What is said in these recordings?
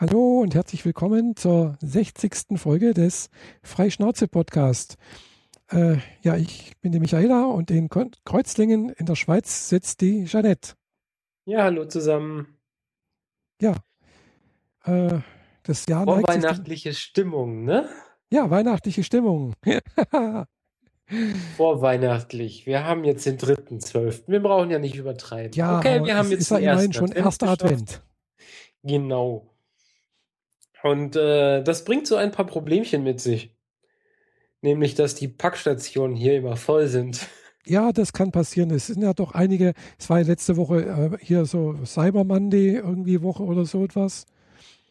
Hallo und herzlich willkommen zur 60. Folge des Freischnauze-Podcast. Äh, ja, ich bin die Michaela und in Kreuzlingen in der Schweiz sitzt die Jeanette. Ja, hallo zusammen. Ja, äh, das Jahr Vorweihnachtliche Stimmung, ne? Ja, weihnachtliche Stimmung. Vorweihnachtlich. Wir haben jetzt den 3.12. Wir brauchen ja nicht übertreiben. Ja, okay, wir haben jetzt ist ja immerhin schon erster Advent. Genau. Und äh, das bringt so ein paar Problemchen mit sich. Nämlich, dass die Packstationen hier immer voll sind. Ja, das kann passieren. Es sind ja doch einige, es war ja letzte Woche äh, hier so Cyber Monday irgendwie Woche oder so etwas.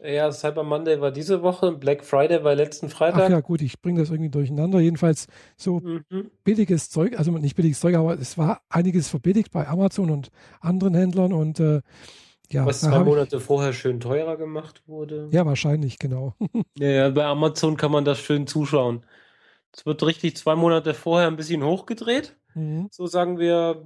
Ja, Cyber Monday war diese Woche, Black Friday war letzten Freitag. Ach ja, gut, ich bringe das irgendwie durcheinander. Jedenfalls so mhm. billiges Zeug, also nicht billiges Zeug, aber es war einiges verbilligt bei Amazon und anderen Händlern und äh, ja, Was zwei Monate ich, vorher schön teurer gemacht wurde. Ja, wahrscheinlich, genau. ja, bei Amazon kann man das schön zuschauen. Es wird richtig zwei Monate vorher ein bisschen hochgedreht. Mhm. So sagen wir,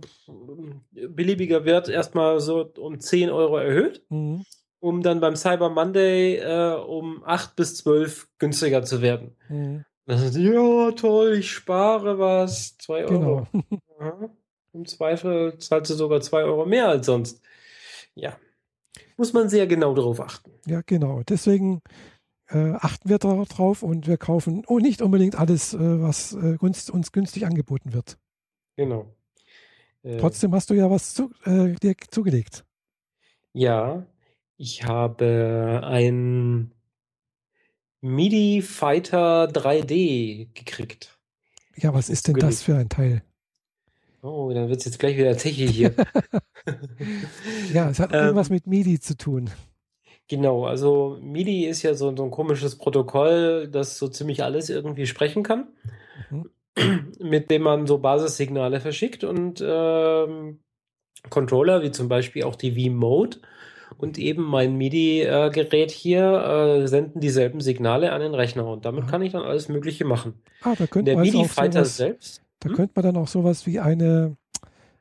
beliebiger Wert erstmal so um 10 Euro erhöht, mhm. um dann beim Cyber Monday äh, um 8 bis 12 günstiger zu werden. Mhm. Das ist, ja, toll, ich spare was, 2 Euro. Genau. Im Zweifel zahlst du sogar 2 Euro mehr als sonst. Ja, muss man sehr genau darauf achten. Ja, genau. Deswegen äh, achten wir darauf und wir kaufen oh, nicht unbedingt alles, äh, was äh, uns günstig angeboten wird. Genau. Äh, Trotzdem hast du ja was zu, äh, dir zugelegt. Ja, ich habe ein MIDI Fighter 3D gekriegt. Ja, was ist denn das für ein Teil? Oh, dann wird es jetzt gleich wieder technisch hier. ja, es hat irgendwas ähm, mit MIDI zu tun. Genau, also MIDI ist ja so, so, ein komisches Protokoll, das so ziemlich alles irgendwie sprechen kann, mhm. mit dem man so Basissignale verschickt und ähm, Controller, wie zum Beispiel auch die V-Mode und eben mein MIDI-Gerät hier äh, senden dieselben Signale an den Rechner und damit Aha. kann ich dann alles Mögliche machen. Ah, da könnte der MIDI-Fighter selbst. Da hm? könnte man dann auch sowas wie eine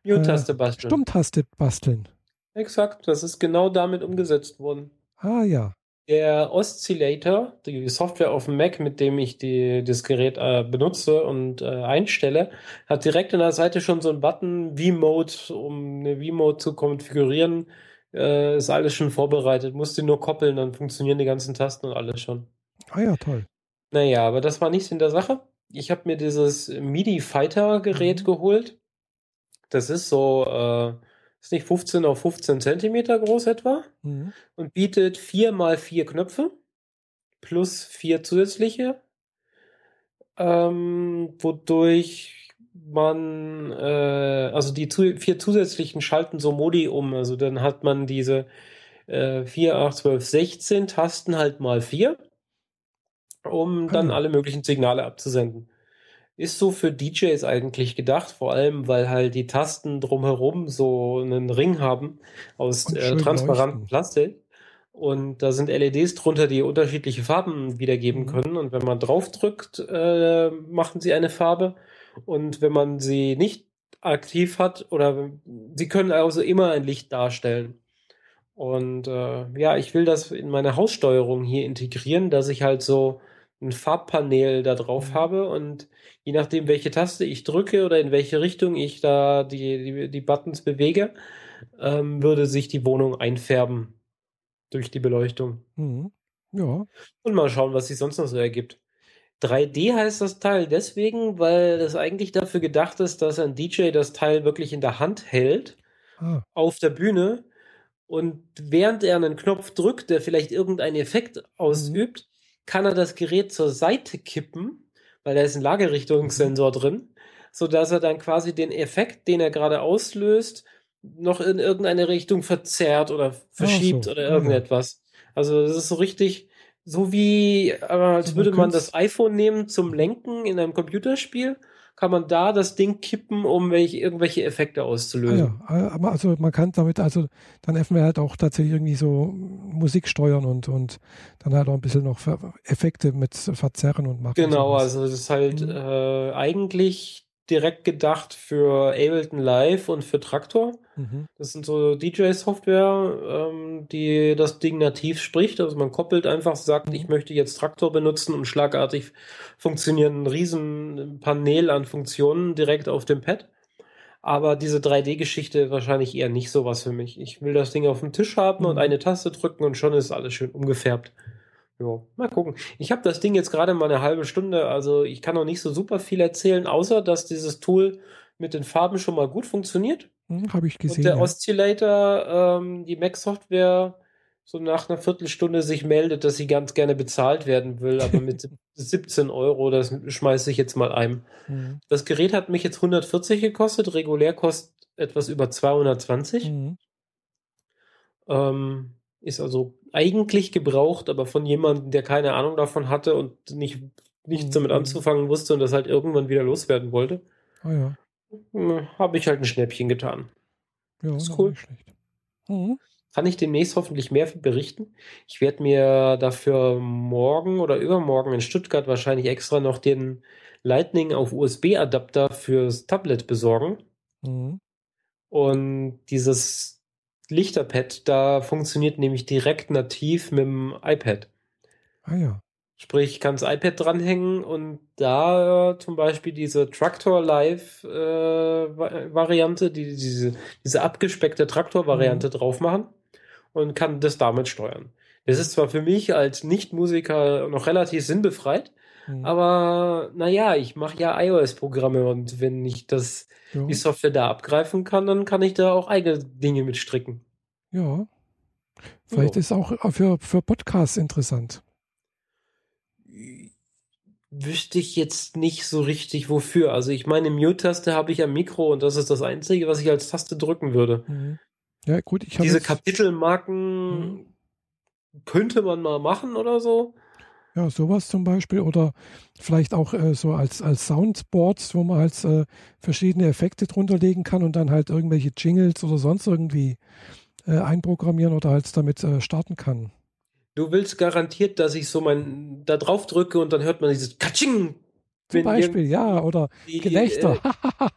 Mute-Taste äh, basteln. Stummtaste basteln. Exakt, das ist genau damit umgesetzt worden. Ah ja. Der Oscillator, die Software auf dem Mac, mit dem ich die, das Gerät äh, benutze und äh, einstelle, hat direkt in der Seite schon so einen Button V-Mode, um eine V-Mode zu konfigurieren. Äh, ist alles schon vorbereitet. Musst du nur koppeln, dann funktionieren die ganzen Tasten und alles schon. Ah ja, toll. Naja, aber das war nichts in der Sache. Ich habe mir dieses MIDI-Fighter-Gerät mhm. geholt. Das ist so, äh, ist nicht 15 auf 15 Zentimeter groß etwa mhm. und bietet 4 mal 4 Knöpfe plus 4 zusätzliche, ähm, wodurch man, äh, also die zu, vier zusätzlichen schalten so Modi um. Also dann hat man diese äh, 4, 8, 12, 16 Tasten halt mal 4 um dann mhm. alle möglichen Signale abzusenden. Ist so für DJs eigentlich gedacht, vor allem weil halt die Tasten drumherum so einen Ring haben aus äh, transparentem Plastik. Und da sind LEDs drunter, die unterschiedliche Farben wiedergeben mhm. können. Und wenn man draufdrückt, äh, machen sie eine Farbe. Und wenn man sie nicht aktiv hat, oder sie können also immer ein Licht darstellen. Und äh, ja, ich will das in meine Haussteuerung hier integrieren, dass ich halt so ein Farbpanel da drauf mhm. habe und je nachdem, welche Taste ich drücke oder in welche Richtung ich da die, die, die Buttons bewege, ähm, würde sich die Wohnung einfärben durch die Beleuchtung. Mhm. Ja. Und mal schauen, was sich sonst noch so ergibt. 3D heißt das Teil deswegen, weil das eigentlich dafür gedacht ist, dass ein DJ das Teil wirklich in der Hand hält, ah. auf der Bühne und während er einen Knopf drückt, der vielleicht irgendeinen Effekt mhm. ausübt, kann er das Gerät zur Seite kippen, weil da ist ein Lagerrichtungssensor mhm. drin, sodass er dann quasi den Effekt, den er gerade auslöst, noch in irgendeine Richtung verzerrt oder verschiebt so. oder irgendetwas. Also das ist so richtig, so wie, als würde man das iPhone nehmen zum Lenken in einem Computerspiel kann man da das Ding kippen, um welche, irgendwelche Effekte auszulösen. Ah ja, also man kann damit, also dann helfen wir halt auch tatsächlich irgendwie so Musik steuern und, und dann halt auch ein bisschen noch Effekte mit verzerren und machen. Genau, also das ist halt mhm. äh, eigentlich direkt gedacht für Ableton Live und für Traktor. Mhm. Das sind so DJ-Software, ähm, die das Ding nativ spricht. Also man koppelt einfach, sagt, ich möchte jetzt Traktor benutzen und schlagartig funktionieren ein riesen Panel an Funktionen direkt auf dem Pad. Aber diese 3D-Geschichte wahrscheinlich eher nicht sowas für mich. Ich will das Ding auf dem Tisch haben und Mhm. eine Taste drücken und schon ist alles schön umgefärbt. Ja, mal gucken. Ich habe das Ding jetzt gerade mal eine halbe Stunde, also ich kann noch nicht so super viel erzählen, außer dass dieses Tool mit den Farben schon mal gut funktioniert. Hm, Habe ich Und gesehen. der Ja. Oscillator, ähm, die Mac-Software, so nach einer Viertelstunde sich meldet, dass sie ganz gerne bezahlt werden will, aber mit 17 Euro, das schmeiße ich jetzt mal ein. Mhm. Das Gerät hat mich jetzt 140 gekostet, regulär kostet etwas über 220. Mhm. Ähm, ist also eigentlich gebraucht, aber von jemandem, der keine Ahnung davon hatte und nicht, nichts damit Mhm. anzufangen wusste und das halt irgendwann wieder loswerden wollte, Ah ja. habe ich halt ein Schnäppchen getan. Ja, Ist cool. Mhm. Kann ich demnächst hoffentlich mehr berichten. Ich werde mir dafür morgen oder übermorgen in Stuttgart wahrscheinlich extra noch den Lightning auf USB-Adapter fürs Tablet besorgen. Mhm. Und dieses Lichterpad, da funktioniert nämlich direkt nativ mit dem iPad. Ah ja. Sprich, ich kann das iPad dranhängen und da äh, zum Beispiel diese Traktor Live äh, Va- Variante, die, diese, diese abgespeckte Traktor-Variante drauf machen und kann das damit steuern. Das ist zwar für mich als Nicht-Musiker noch relativ sinnbefreit, Mhm. aber naja, ich mache ja iOS-Programme und wenn ich das, ja. die Software da abgreifen kann, dann kann ich da auch eigene Dinge mit stricken. ja. Vielleicht Ja. ist auch für, für Podcasts interessant. Wüsste ich jetzt nicht so richtig wofür. Also ich meine, Mute-Taste habe ich am Mikro und das ist das Einzige, was ich als Taste drücken würde. Mhm. Ja, gut, ich habe Diese Kapitelmarken könnte man mal machen oder so. Ja, sowas zum Beispiel oder vielleicht auch äh, so als, als Soundboards, wo man halt äh, verschiedene Effekte drunter legen kann und dann halt irgendwelche Jingles oder sonst irgendwie äh, einprogrammieren oder halt damit äh, starten kann. Du willst garantiert, dass ich so mein da drauf drücke und dann hört man dieses Katsching. Zum Beispiel, ja, oder die, Gelächter.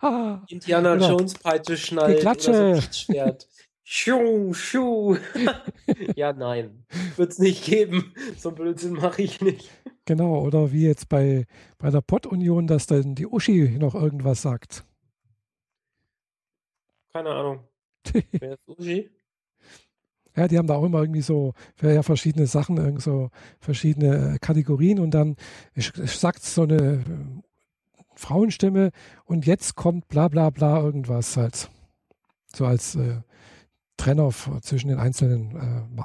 Äh, Indiana Oder Jones Peitsche schnallt Geklatsche. oder so. Schuh, schuh. ja, nein. Wird's nicht geben. So einen Blödsinn mache ich nicht. genau, oder wie jetzt bei, bei der Pott-Union, dass dann die Uschi noch irgendwas sagt. Keine Ahnung. Wer ist Uji? Ja, die haben da auch immer irgendwie so ja, verschiedene Sachen, irgend so verschiedene äh, Kategorien und dann sagt so eine äh, Frauenstimme und jetzt kommt bla bla bla irgendwas halt. So als äh, Trenner zwischen den einzelnen äh,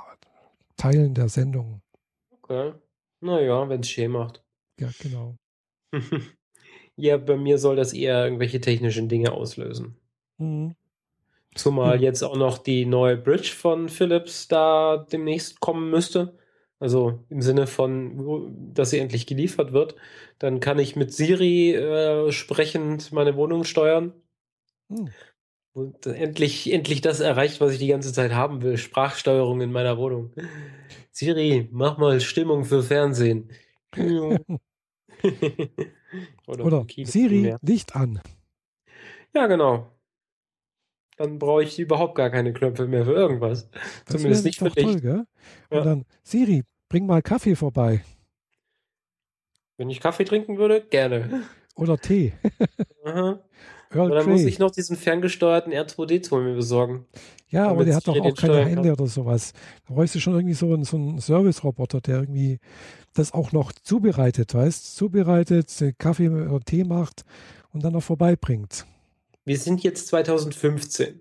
Teilen der Sendung. Okay. Naja, wenn es schön macht. Ja, genau. ja, bei mir soll das eher irgendwelche technischen Dinge auslösen. Mhm. Zumal jetzt auch noch die neue Bridge von Philips da demnächst kommen müsste. Also im Sinne von, dass sie endlich geliefert wird. Dann kann ich mit Siri äh, sprechend meine Wohnung steuern. Hm. Und endlich, endlich das erreicht, was ich die ganze Zeit haben will. Sprachsteuerung in meiner Wohnung. Siri, mach mal Stimmung für Fernsehen. Oder, Oder Siri. Licht an. Ja, genau. Dann brauche ich überhaupt gar keine Knöpfe mehr für irgendwas. Das Zumindest nicht für doch toll, dich. gell? Ja. Und dann, Siri, bring mal Kaffee vorbei. Wenn ich Kaffee trinken würde, gerne. Oder Tee. Aha. Earl dann muss Grey. ich noch diesen ferngesteuerten R2D2 mir besorgen. Ja, aber der hat doch auch keine Hände oder sowas. Da bräuchst du schon irgendwie so einen, so einen Service-Roboter, der irgendwie das auch noch zubereitet, weißt Zubereitet, Kaffee oder Tee macht und dann noch vorbeibringt. Wir sind jetzt 2015.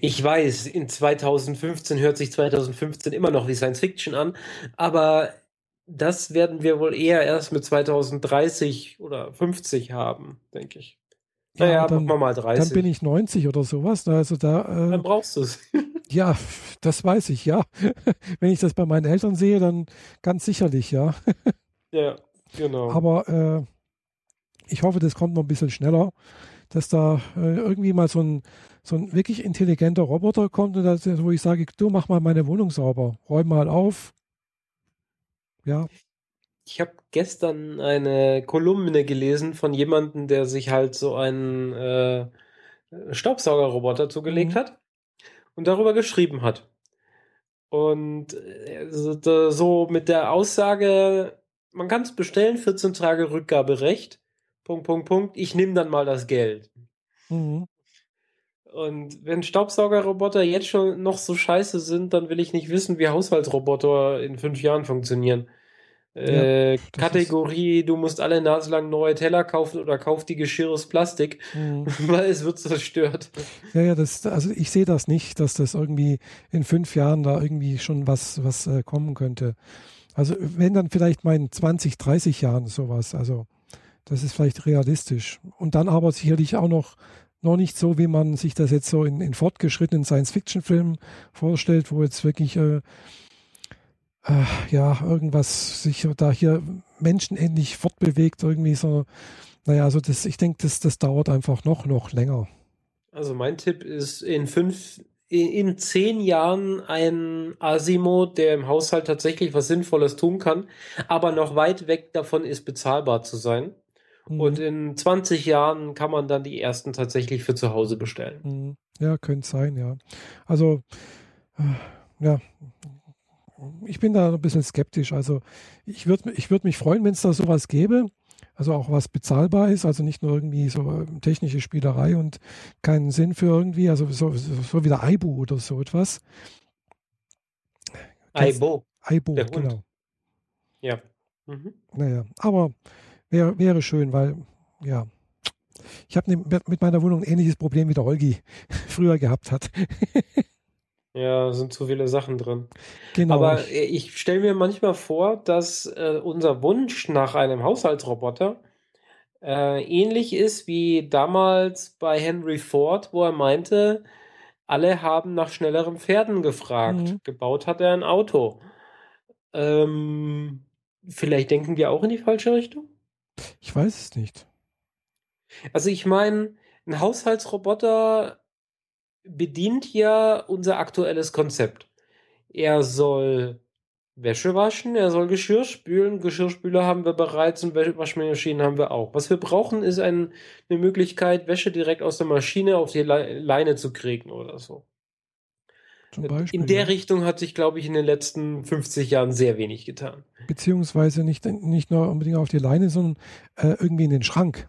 Ich weiß, in 2015 hört sich 2015 immer noch wie Science Fiction an, aber das werden wir wohl eher erst mit 2030 oder 50 haben, denke ich. Naja, und dann, machen wir mal 30. dann bin ich 90 oder sowas. Also da, dann äh, brauchst du es. ja, das weiß ich, ja. Wenn ich das bei meinen Eltern sehe, dann ganz sicherlich, ja. ja, genau. Aber äh, ich hoffe, das kommt noch ein bisschen schneller, dass da äh, irgendwie mal so ein, so ein wirklich intelligenter Roboter kommt, und das, wo ich sage, du mach mal meine Wohnung sauber, räum mal auf. Ja, ich habe gestern eine Kolumne gelesen von jemandem, der sich halt so einen äh, Staubsaugerroboter zugelegt Mhm. hat und darüber geschrieben hat. Und äh, so, so mit der Aussage, man kann es bestellen, 14 Tage Rückgaberecht. Punkt, Punkt, Punkt. Ich nehme dann mal das Geld. Mhm. Und wenn Staubsaugerroboter jetzt schon noch so scheiße sind, dann will ich nicht wissen, wie Haushaltsroboter in fünf Jahren funktionieren. Äh, das ist- Kategorie, du musst alle Nase lang neue Teller kaufen oder kauf die Geschirr aus Plastik, Mhm. weil es wird zerstört. Ja, ja, das, also ich sehe das nicht, dass das irgendwie in fünf Jahren da irgendwie schon was, was äh, kommen könnte. Also wenn dann vielleicht mal in 20, 30 Jahren sowas. Also das ist vielleicht realistisch. Und dann aber sicherlich auch noch, noch nicht so, wie man sich das jetzt so in, in fortgeschrittenen Science-Fiction-Filmen vorstellt, wo jetzt wirklich äh, äh, ja irgendwas sich da hier menschenähnlich fortbewegt, irgendwie so. Naja, also das, ich denke, das, das dauert einfach noch, noch länger. Also mein Tipp ist in fünf, in, in zehn Jahren ein Asimo, der im Haushalt tatsächlich was Sinnvolles tun kann, aber noch weit weg davon ist, bezahlbar zu sein. Mhm. Und in 20 Jahren kann man dann die ersten tatsächlich für zu Hause bestellen. Mhm. Ja, könnte sein, ja. Also, äh, ja, ich bin da ein bisschen skeptisch. Also, ich würde ich würd mich freuen, wenn es da sowas gäbe. Also auch was bezahlbar ist, also nicht nur irgendwie so äh, technische Spielerei und keinen Sinn für irgendwie, also so, so, wie der Aibu oder so etwas. Aibo, Aibu, Der Hund. genau. ja. Mhm. Naja, aber wäre wäre schön, weil, ja, ich habe mit meiner Wohnung ein ähnliches Problem wie der Holgi früher gehabt hat. Ja, sind zu viele Sachen drin. genau. Aber ich, äh, ich stelle mir manchmal vor, dass äh, unser Wunsch nach einem Haushaltsroboter äh, ähnlich ist wie damals bei Henry Ford, wo er meinte, alle haben nach schnelleren Pferden gefragt. Mhm. Gebaut hat er ein Auto. Ähm, vielleicht denken wir auch in die falsche Richtung? ich weiß es nicht. Also ich meine, ein Haushaltsroboter bedient ja unser aktuelles Konzept. Er soll Wäsche waschen, er soll Geschirr spülen. Geschirrspüler haben wir bereits und Waschmaschinen haben wir auch. Was wir brauchen, ist ein, eine Möglichkeit, Wäsche direkt aus der Maschine auf die Le Leine zu kriegen oder so. Beispiel. In der ja. Richtung hat sich, glaube ich, in den letzten 50 Jahren sehr wenig getan. Beziehungsweise nicht, nicht nur unbedingt auf die Leine, sondern äh, irgendwie in den Schrank.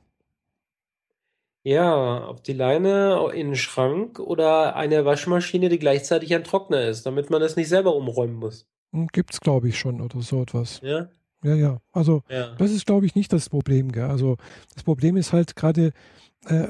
Ja, auf die Leine, in den Schrank oder eine Waschmaschine, die gleichzeitig ein Trockner ist, damit man das nicht selber umräumen muss. Gibt es, glaube ich, schon oder so etwas. Ja, Ja, ja. Also ja. das ist, glaube ich, nicht das Problem. Gell? Also das Problem ist halt gerade, äh,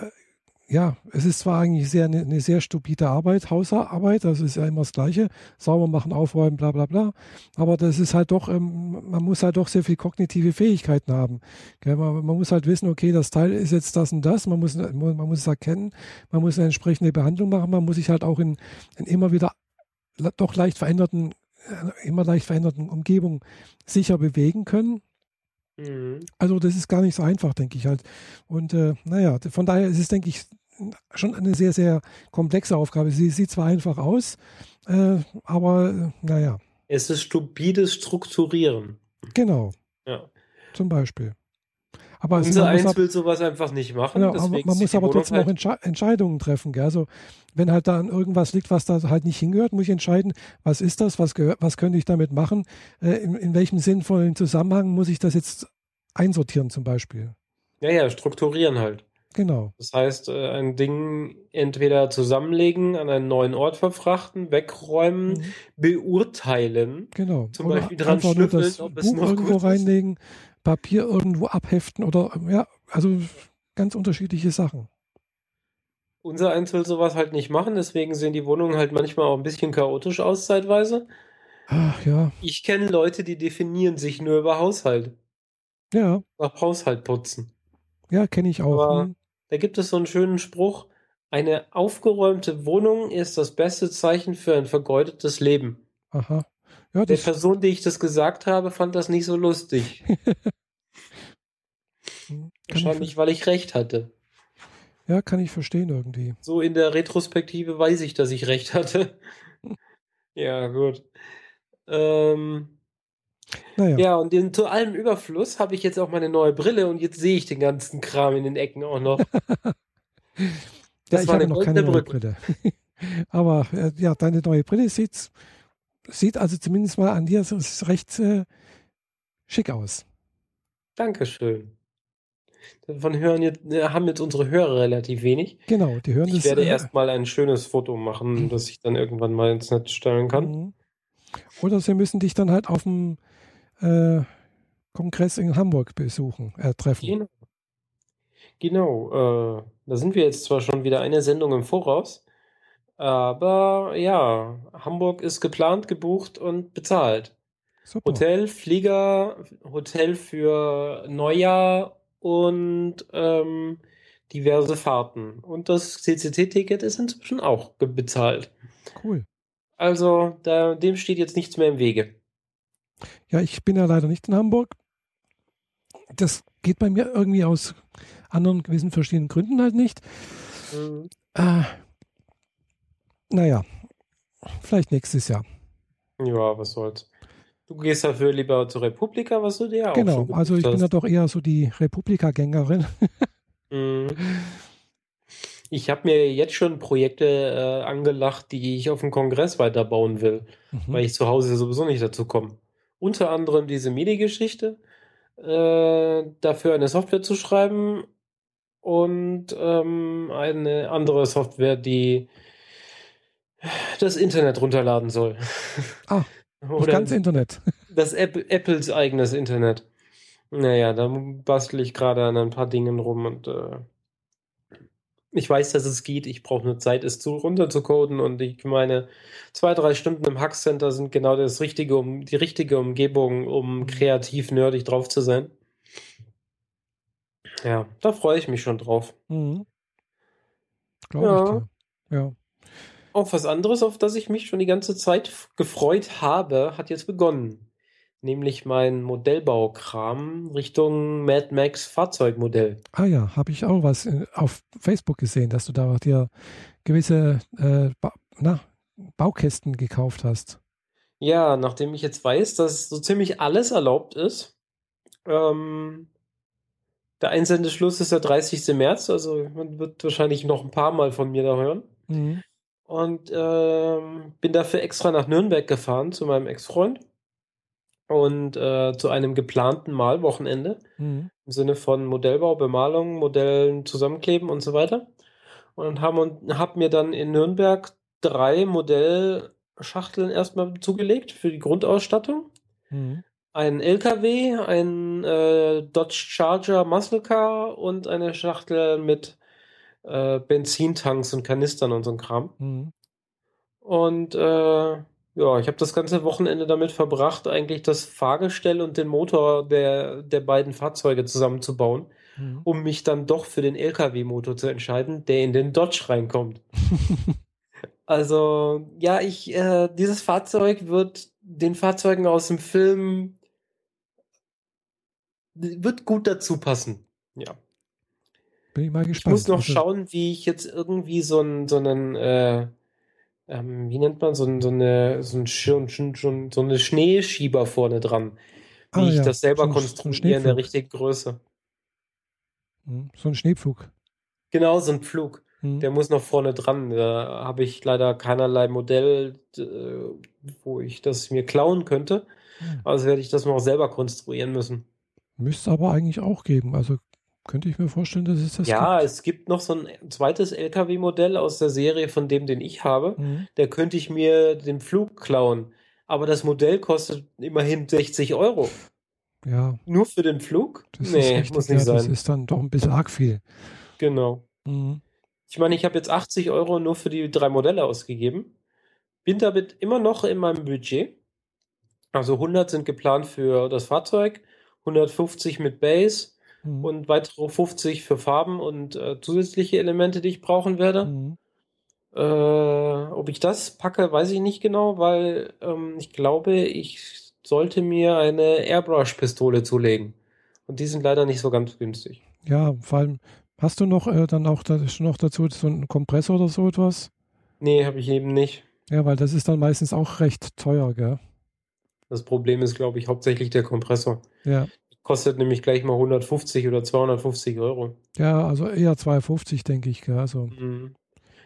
ja, es ist zwar eigentlich sehr eine, eine sehr stupide Arbeit, Hausarbeit, das ist ja immer das Gleiche, sauber machen, aufräumen, bla bla bla, aber das ist halt doch, ähm, man muss halt doch sehr viel kognitive Fähigkeiten haben. Man, man muss halt wissen, okay, das Teil ist jetzt das und das, man muss, man muss es erkennen, man muss eine entsprechende Behandlung machen, man muss sich halt auch in, in immer wieder doch leicht veränderten, äh, immer leicht veränderten Umgebungen sicher bewegen können. Mhm. Also das ist gar nicht so einfach, denke ich halt. Und äh, naja, von daher ist es, denke ich, schon eine sehr, sehr komplexe Aufgabe. Sie sieht zwar einfach aus, äh, aber äh, naja, Es ist stupides Strukturieren. genau, Ja. zum Beispiel. Aber Unser man Eins ab, will sowas einfach nicht machen. genau, man muss aber trotzdem auch halt- Entsche Entscheidungen treffen. Gell? Also wenn halt da an irgendwas liegt, was da halt nicht hingehört, muss ich entscheiden, was ist das, was, was könnte ich damit machen, äh, in, in welchem sinnvollen Zusammenhang muss ich das jetzt einsortieren zum Beispiel. Ja, ja, strukturieren halt. Genau. Das heißt, äh, ein Ding entweder zusammenlegen, an einen neuen Ort verfrachten, wegräumen, Mhm. beurteilen. Genau. Zum oder Beispiel dran schnüffeln, ob es noch irgendwo gut ist. Papier irgendwo abheften oder ja, also ganz unterschiedliche Sachen. Unser Eins will sowas halt nicht machen, deswegen sehen die Wohnungen halt manchmal auch ein bisschen chaotisch aus, zeitweise. Ach ja, Ich kenne Leute, die definieren sich nur über Haushalt. ja, Nach Haushalt putzen. ja, kenne ich auch. Aber- Hm. Da gibt es so einen schönen Spruch. Eine aufgeräumte Wohnung ist das beste Zeichen für ein vergeudetes Leben. Aha. Ja, Der Person, die ich das gesagt habe, fand das nicht so lustig. hm, ich, Wahrscheinlich, weil ich recht hatte. ja, kann ich verstehen irgendwie. So in der Retrospektive weiß ich, dass ich recht hatte. Ja, gut. Ähm, Naja. Ja, und in, zu allem Überfluss habe ich jetzt auch meine neue Brille und jetzt sehe ich den ganzen Kram in den Ecken auch noch. ja, Das ich war habe eine noch keine Brücke. Brille. Aber äh, ja, deine neue Brille sieht, sieht also zumindest mal an dir so- ist recht äh, schick aus. Dankeschön. Davon hören jetzt, äh, haben jetzt unsere Hörer relativ wenig. Genau, die hören Ich das. werde äh, erstmal ein schönes Foto machen, das ich dann irgendwann mal ins Netz stellen kann. Mhm. Oder sie müssen dich dann halt auf dem äh, Kongress in Hamburg besuchen, äh, treffen. Genau. Genau. Äh, da sind wir jetzt zwar schon wieder eine Sendung im Voraus, aber ja, Hamburg ist geplant, gebucht und bezahlt. Super. Hotel, Flieger, Hotel für Neujahr und ähm, diverse Fahrten. Und das CCT-Ticket ist inzwischen auch bezahlt. Cool. Also da, dem steht jetzt nichts mehr im Wege. Ja, ich bin ja leider nicht in Hamburg. Das geht bei mir irgendwie aus anderen gewissen verschiedenen Gründen halt nicht. Mhm. Äh, naja, vielleicht nächstes Jahr. Ja, was soll's. Du gehst dafür lieber zur Republika, was du dir auch genau, also ich gebucht bin ja hast. doch eher so die Republika-Gängerin. Mhm. Ich habe mir jetzt schon Projekte äh, angelacht, die ich auf dem Kongress weiterbauen will, weil Mhm. ich zu Hause sowieso nicht dazu komme. Unter anderem diese MIDI-Geschichte, äh, dafür eine Software zu schreiben und ähm, eine andere Software, die das Internet runterladen soll. Ah, Das Oder ganze Internet. das App Apples eigenes Internet. Naja, da bastel ich gerade an ein paar Dingen rum und äh, ich weiß, dass es geht. Ich brauche nur Zeit, es zu runterzucoden und ich meine, zwei, drei Stunden im Hackcenter sind genau das richtige, um die richtige Umgebung, um kreativ nerdig drauf zu sein. Ja, da freue ich mich schon drauf. Mhm. Glaube Ja. ich dir. Ja. Auch was anderes, auf das ich mich schon die ganze Zeit gefreut habe, hat jetzt begonnen. Nämlich mein Modellbaukram Richtung Mad Max Fahrzeugmodell. Ah ja, habe ich auch was äh, auf Facebook gesehen, dass du da dir gewisse äh, ba na, Baukästen gekauft hast. Ja, nachdem ich jetzt weiß, dass so ziemlich alles erlaubt ist, ähm, der Einsendeschluss ist der 30. März, also man wird wahrscheinlich noch ein paar Mal von mir da hören. Mhm. Und ähm, bin dafür extra nach Nürnberg gefahren zu meinem Ex-Freund und äh, zu einem geplanten Malwochenende Mhm. im Sinne von Modellbau, Bemalung, Modellen zusammenkleben und so weiter. Und haben und hab mir dann in Nürnberg drei Modellschachteln erstmal zugelegt für die Grundausstattung. Mhm. Ein LKW, ein äh, Dodge Charger Muscle Car und eine Schachtel mit äh, Benzintanks und Kanistern und so ein Kram. Mhm. Und äh, ja, ich habe das ganze Wochenende damit verbracht, eigentlich das Fahrgestell und den Motor der, der beiden Fahrzeuge zusammenzubauen, Mhm. um mich dann doch für den LKW-Motor zu entscheiden, der in den Dodge reinkommt. Also, ja, ich, äh, dieses Fahrzeug wird den Fahrzeugen aus dem Film wird gut dazu passen. Ja. Bin ich mal Ich gespannt. muss noch Also, schauen, wie ich jetzt irgendwie so einen, so einen, äh, ähm, wie nennt man so, ein, so eine, so, ein, schon, schon, schon, so eine Schneeschieber vorne dran, wie Ah, ich ja, das selber so konstruiere in der richtigen Größe. Mhm. So ein Schneepflug. Genau, so ein Flug. Mhm. Der muss noch vorne dran. Da habe ich leider keinerlei Modell, äh, wo ich das mir klauen könnte. Mhm. Also werde ich das noch selber konstruieren müssen. Müsste aber eigentlich auch geben. Also könnte ich mir vorstellen, dass es das Ja, gibt. es gibt noch so ein zweites LKW-Modell aus der Serie von dem, den ich habe. Mhm. Der könnte ich mir den Flug klauen. Aber das Modell kostet immerhin 60 Euro. Ja, Nur für den Flug? das Nee, richtig. muss ja, nicht das sein. ist dann doch ein bisschen arg viel. Genau. Mhm. Ich meine, ich habe jetzt 80 Euro nur für die drei Modelle ausgegeben. Bin damit immer noch in meinem Budget. Also 100 sind geplant für das Fahrzeug, 150 mit Base Mhm. und weitere 50 für Farben und äh, zusätzliche Elemente, die ich brauchen werde. Mhm. Äh, ob ich das packe, weiß ich nicht genau, weil ähm, ich glaube, ich sollte mir eine Airbrush-Pistole zulegen. Und die sind leider nicht so ganz günstig. Ja, vor allem, hast du noch äh, dann auch da, noch dazu so einen Kompressor oder so etwas? Nee, habe ich eben nicht. Ja, weil das ist dann meistens auch recht teuer, gell? Das Problem ist, glaube ich, hauptsächlich der Kompressor. Ja. Kostet nämlich gleich mal 150 oder 250 Euro. Ja, also eher 250, denke ich. gell, Also, Mhm.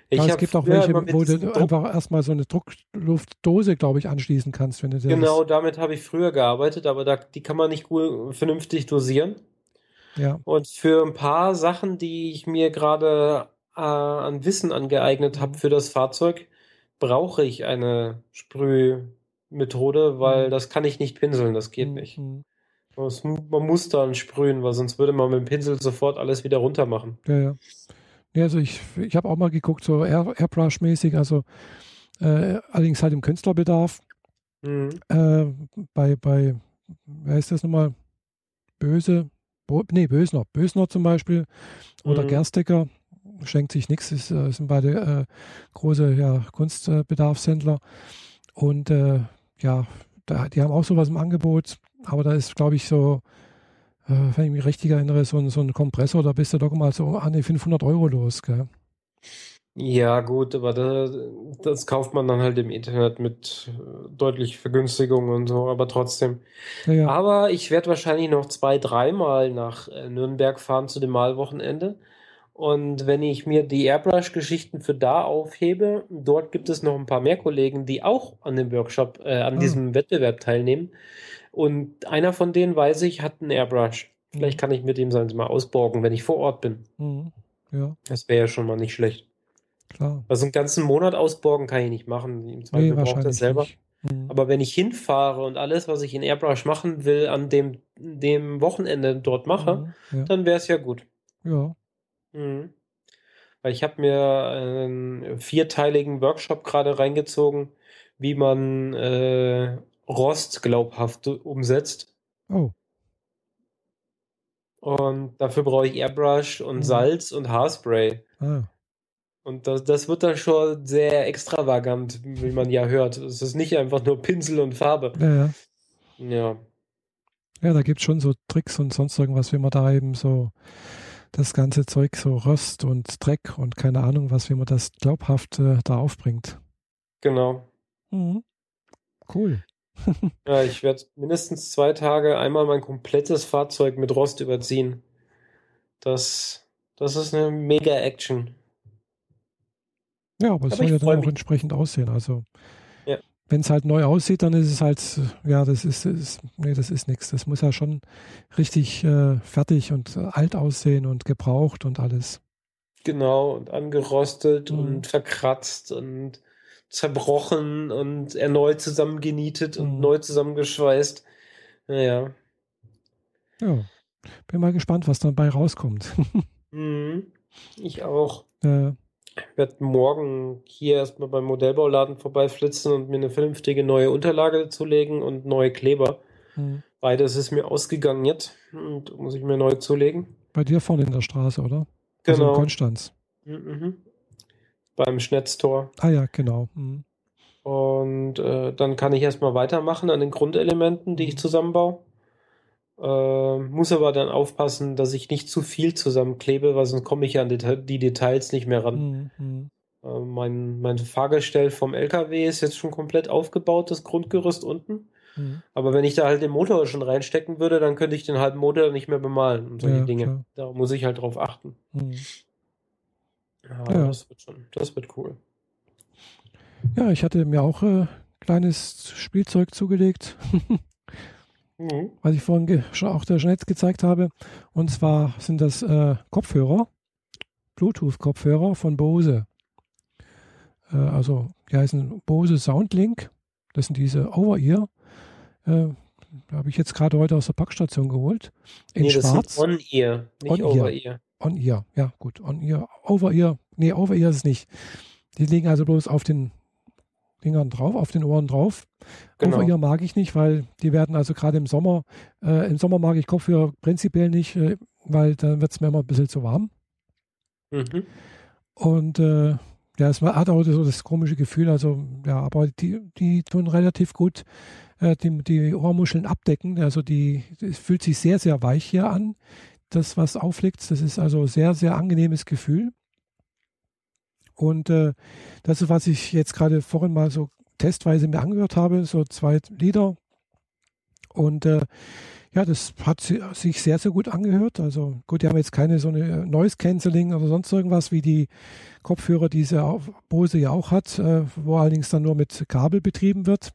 ja, Ich es hab gibt auch welche, wo du Druck- einfach erstmal so eine Druckluftdose, glaube ich, anschließen kannst, wenn du Genau, damit habe ich früher gearbeitet, aber da, die kann man nicht gut, vernünftig dosieren. Ja. Und für ein paar Sachen, die ich mir gerade äh, an Wissen angeeignet habe für das Fahrzeug, brauche ich eine Sprühmethode, weil Mhm. das kann ich nicht pinseln, das geht Mhm, nicht. Das, man muss dann sprühen, weil sonst würde man mit dem Pinsel sofort alles wieder runter machen. Ja, ja. Ja, also ich, ich habe auch mal geguckt, so Air, Airbrush-mäßig, also äh, allerdings halt im Künstlerbedarf. Mhm. Äh, bei, bei, wer ist das nochmal? Böse, Bo, nee, Bösner, Bösner zum Beispiel oder Mhm. Gerstecker, schenkt sich nichts, ist, äh, sind beide äh, große ja, Kunstbedarfshändler und äh, ja, da, die haben auch sowas im Angebot, aber da ist, glaube ich, so, äh, wenn ich mich richtig erinnere, so ein, so ein Kompressor, da bist du doch mal so an die 500 Euro los, gell? Ja, gut, aber da, das kauft man dann halt im Internet mit äh, deutlich Vergünstigung und so, aber trotzdem. Ja, ja. Aber ich werde wahrscheinlich noch zwei, dreimal nach äh, Nürnberg fahren zu dem Malwochenende. Und wenn ich mir die Airbrush-Geschichten für da aufhebe, dort gibt es noch ein paar mehr Kollegen, die auch an dem Workshop, äh, an Ah. diesem Wettbewerb teilnehmen. Und einer von denen, weiß ich, hat einen Airbrush. Vielleicht Mhm. kann ich mit ihm sein mal ausborgen, wenn ich vor Ort bin. Mhm. Ja, Das wäre ja schon mal nicht schlecht. klar. Also einen ganzen Monat ausborgen kann ich nicht machen. Im Nee, Zweifel braucht er wahrscheinlich selber. Mhm. Aber wenn ich hinfahre und alles, was ich in Airbrush machen will, an dem, dem Wochenende dort mache, Mhm. Ja. dann wäre es ja gut. ja. Mhm. Weil ich habe mir einen vierteiligen Workshop gerade reingezogen, wie man äh, Rost glaubhaft umsetzt. Oh, Und dafür brauche ich Airbrush und Mhm. Salz und Haarspray. ah. Und das, das wird dann schon sehr extravagant, wie man ja hört. Es ist nicht einfach nur Pinsel und Farbe. Ja, ja. Ja. Ja, da gibt es schon so Tricks und sonst irgendwas, wie man da eben so das ganze Zeug, so Rost und Dreck und keine Ahnung was, wie man das glaubhaft äh, da aufbringt. Genau. Mhm. Cool. Ja, ich werde mindestens zwei Tage einmal mein komplettes Fahrzeug mit Rost überziehen. Das, das ist eine Mega-Action. Ja, aber es soll ja dann auch mich. entsprechend aussehen. Also, Ja. wenn es halt neu aussieht, dann ist es halt, ja, das ist, ist nee, das ist nichts. Das muss ja schon richtig äh, fertig und äh, alt aussehen und gebraucht und alles. Genau, und angerostet Mhm. und verkratzt und zerbrochen und erneut zusammengenietet und Mhm. neu zusammengeschweißt. Naja. Ja, bin mal gespannt, was dabei rauskommt. Mhm. Ich auch. äh, Ich werde morgen hier erstmal beim Modellbauladen vorbeiflitzen und mir eine vernünftige neue Unterlage zulegen und neue Kleber. mh. Beides ist mir ausgegangen jetzt und muss ich mir neu zulegen. bei dir vorne in der Straße, oder? Also in Genau. Konstanz. Mhm. Beim Schnetztor. Ah ja, genau. Mhm. Und äh, dann kann ich erstmal weitermachen an den Grundelementen, die ich zusammenbaue. Äh, muss aber dann aufpassen, dass ich nicht zu viel zusammenklebe, weil sonst komme ich ja an Deta die Details nicht mehr ran. Mhm. Mhm. Äh, mein, mein Fahrgestell vom LKW ist jetzt schon komplett aufgebaut, das Grundgerüst unten. Mhm. Aber wenn ich da halt den Motor schon reinstecken würde, dann könnte ich den halben Motor nicht mehr bemalen und solche Ja, Dinge. klar. Da muss ich halt drauf achten. Mhm. Ja, Ja. das wird schon, das wird cool. Ja, ich hatte mir auch äh, kleines Spielzeug zugelegt, Mhm. was ich vorhin auch der Schnetz gezeigt habe. Und zwar sind das äh, Kopfhörer, Bluetooth-Kopfhörer von Bose. Äh, also, die heißen Bose Soundlink. Das sind diese Over-Ear. Äh, habe ich jetzt gerade heute aus der Packstation geholt. In Nee, das schwarz. sind On-Ear, nicht On-Ear. Over-Ear. On-Ear, ja gut, On-Ear. Over-Ear, nee, Over-Ear ist es nicht. Die liegen also bloß auf den Dingern drauf, auf den Ohren drauf. Genau. Over-Ear mag ich nicht, weil die werden also gerade im Sommer, äh, im Sommer mag ich Kopfhörer prinzipiell nicht, äh, weil dann wird es mir immer ein bisschen zu warm. Mhm. Und äh, ja, es hat auch so das komische Gefühl, also ja, aber die, die tun relativ gut äh, die, die Ohrmuscheln abdecken. Also die, es fühlt sich sehr, sehr weich hier an, das, was aufliegt. Das ist also sehr, sehr angenehmes Gefühl. Und äh, das ist, was ich jetzt gerade vorhin mal so testweise mir angehört habe, so zwei Lieder Und äh, ja, das hat sich sehr, sehr gut angehört. Also gut, die haben jetzt keine so eine Noise Cancelling oder sonst irgendwas wie die Kopfhörer, die diese Bose ja auch hat, äh, wo allerdings dann nur mit Kabel betrieben wird.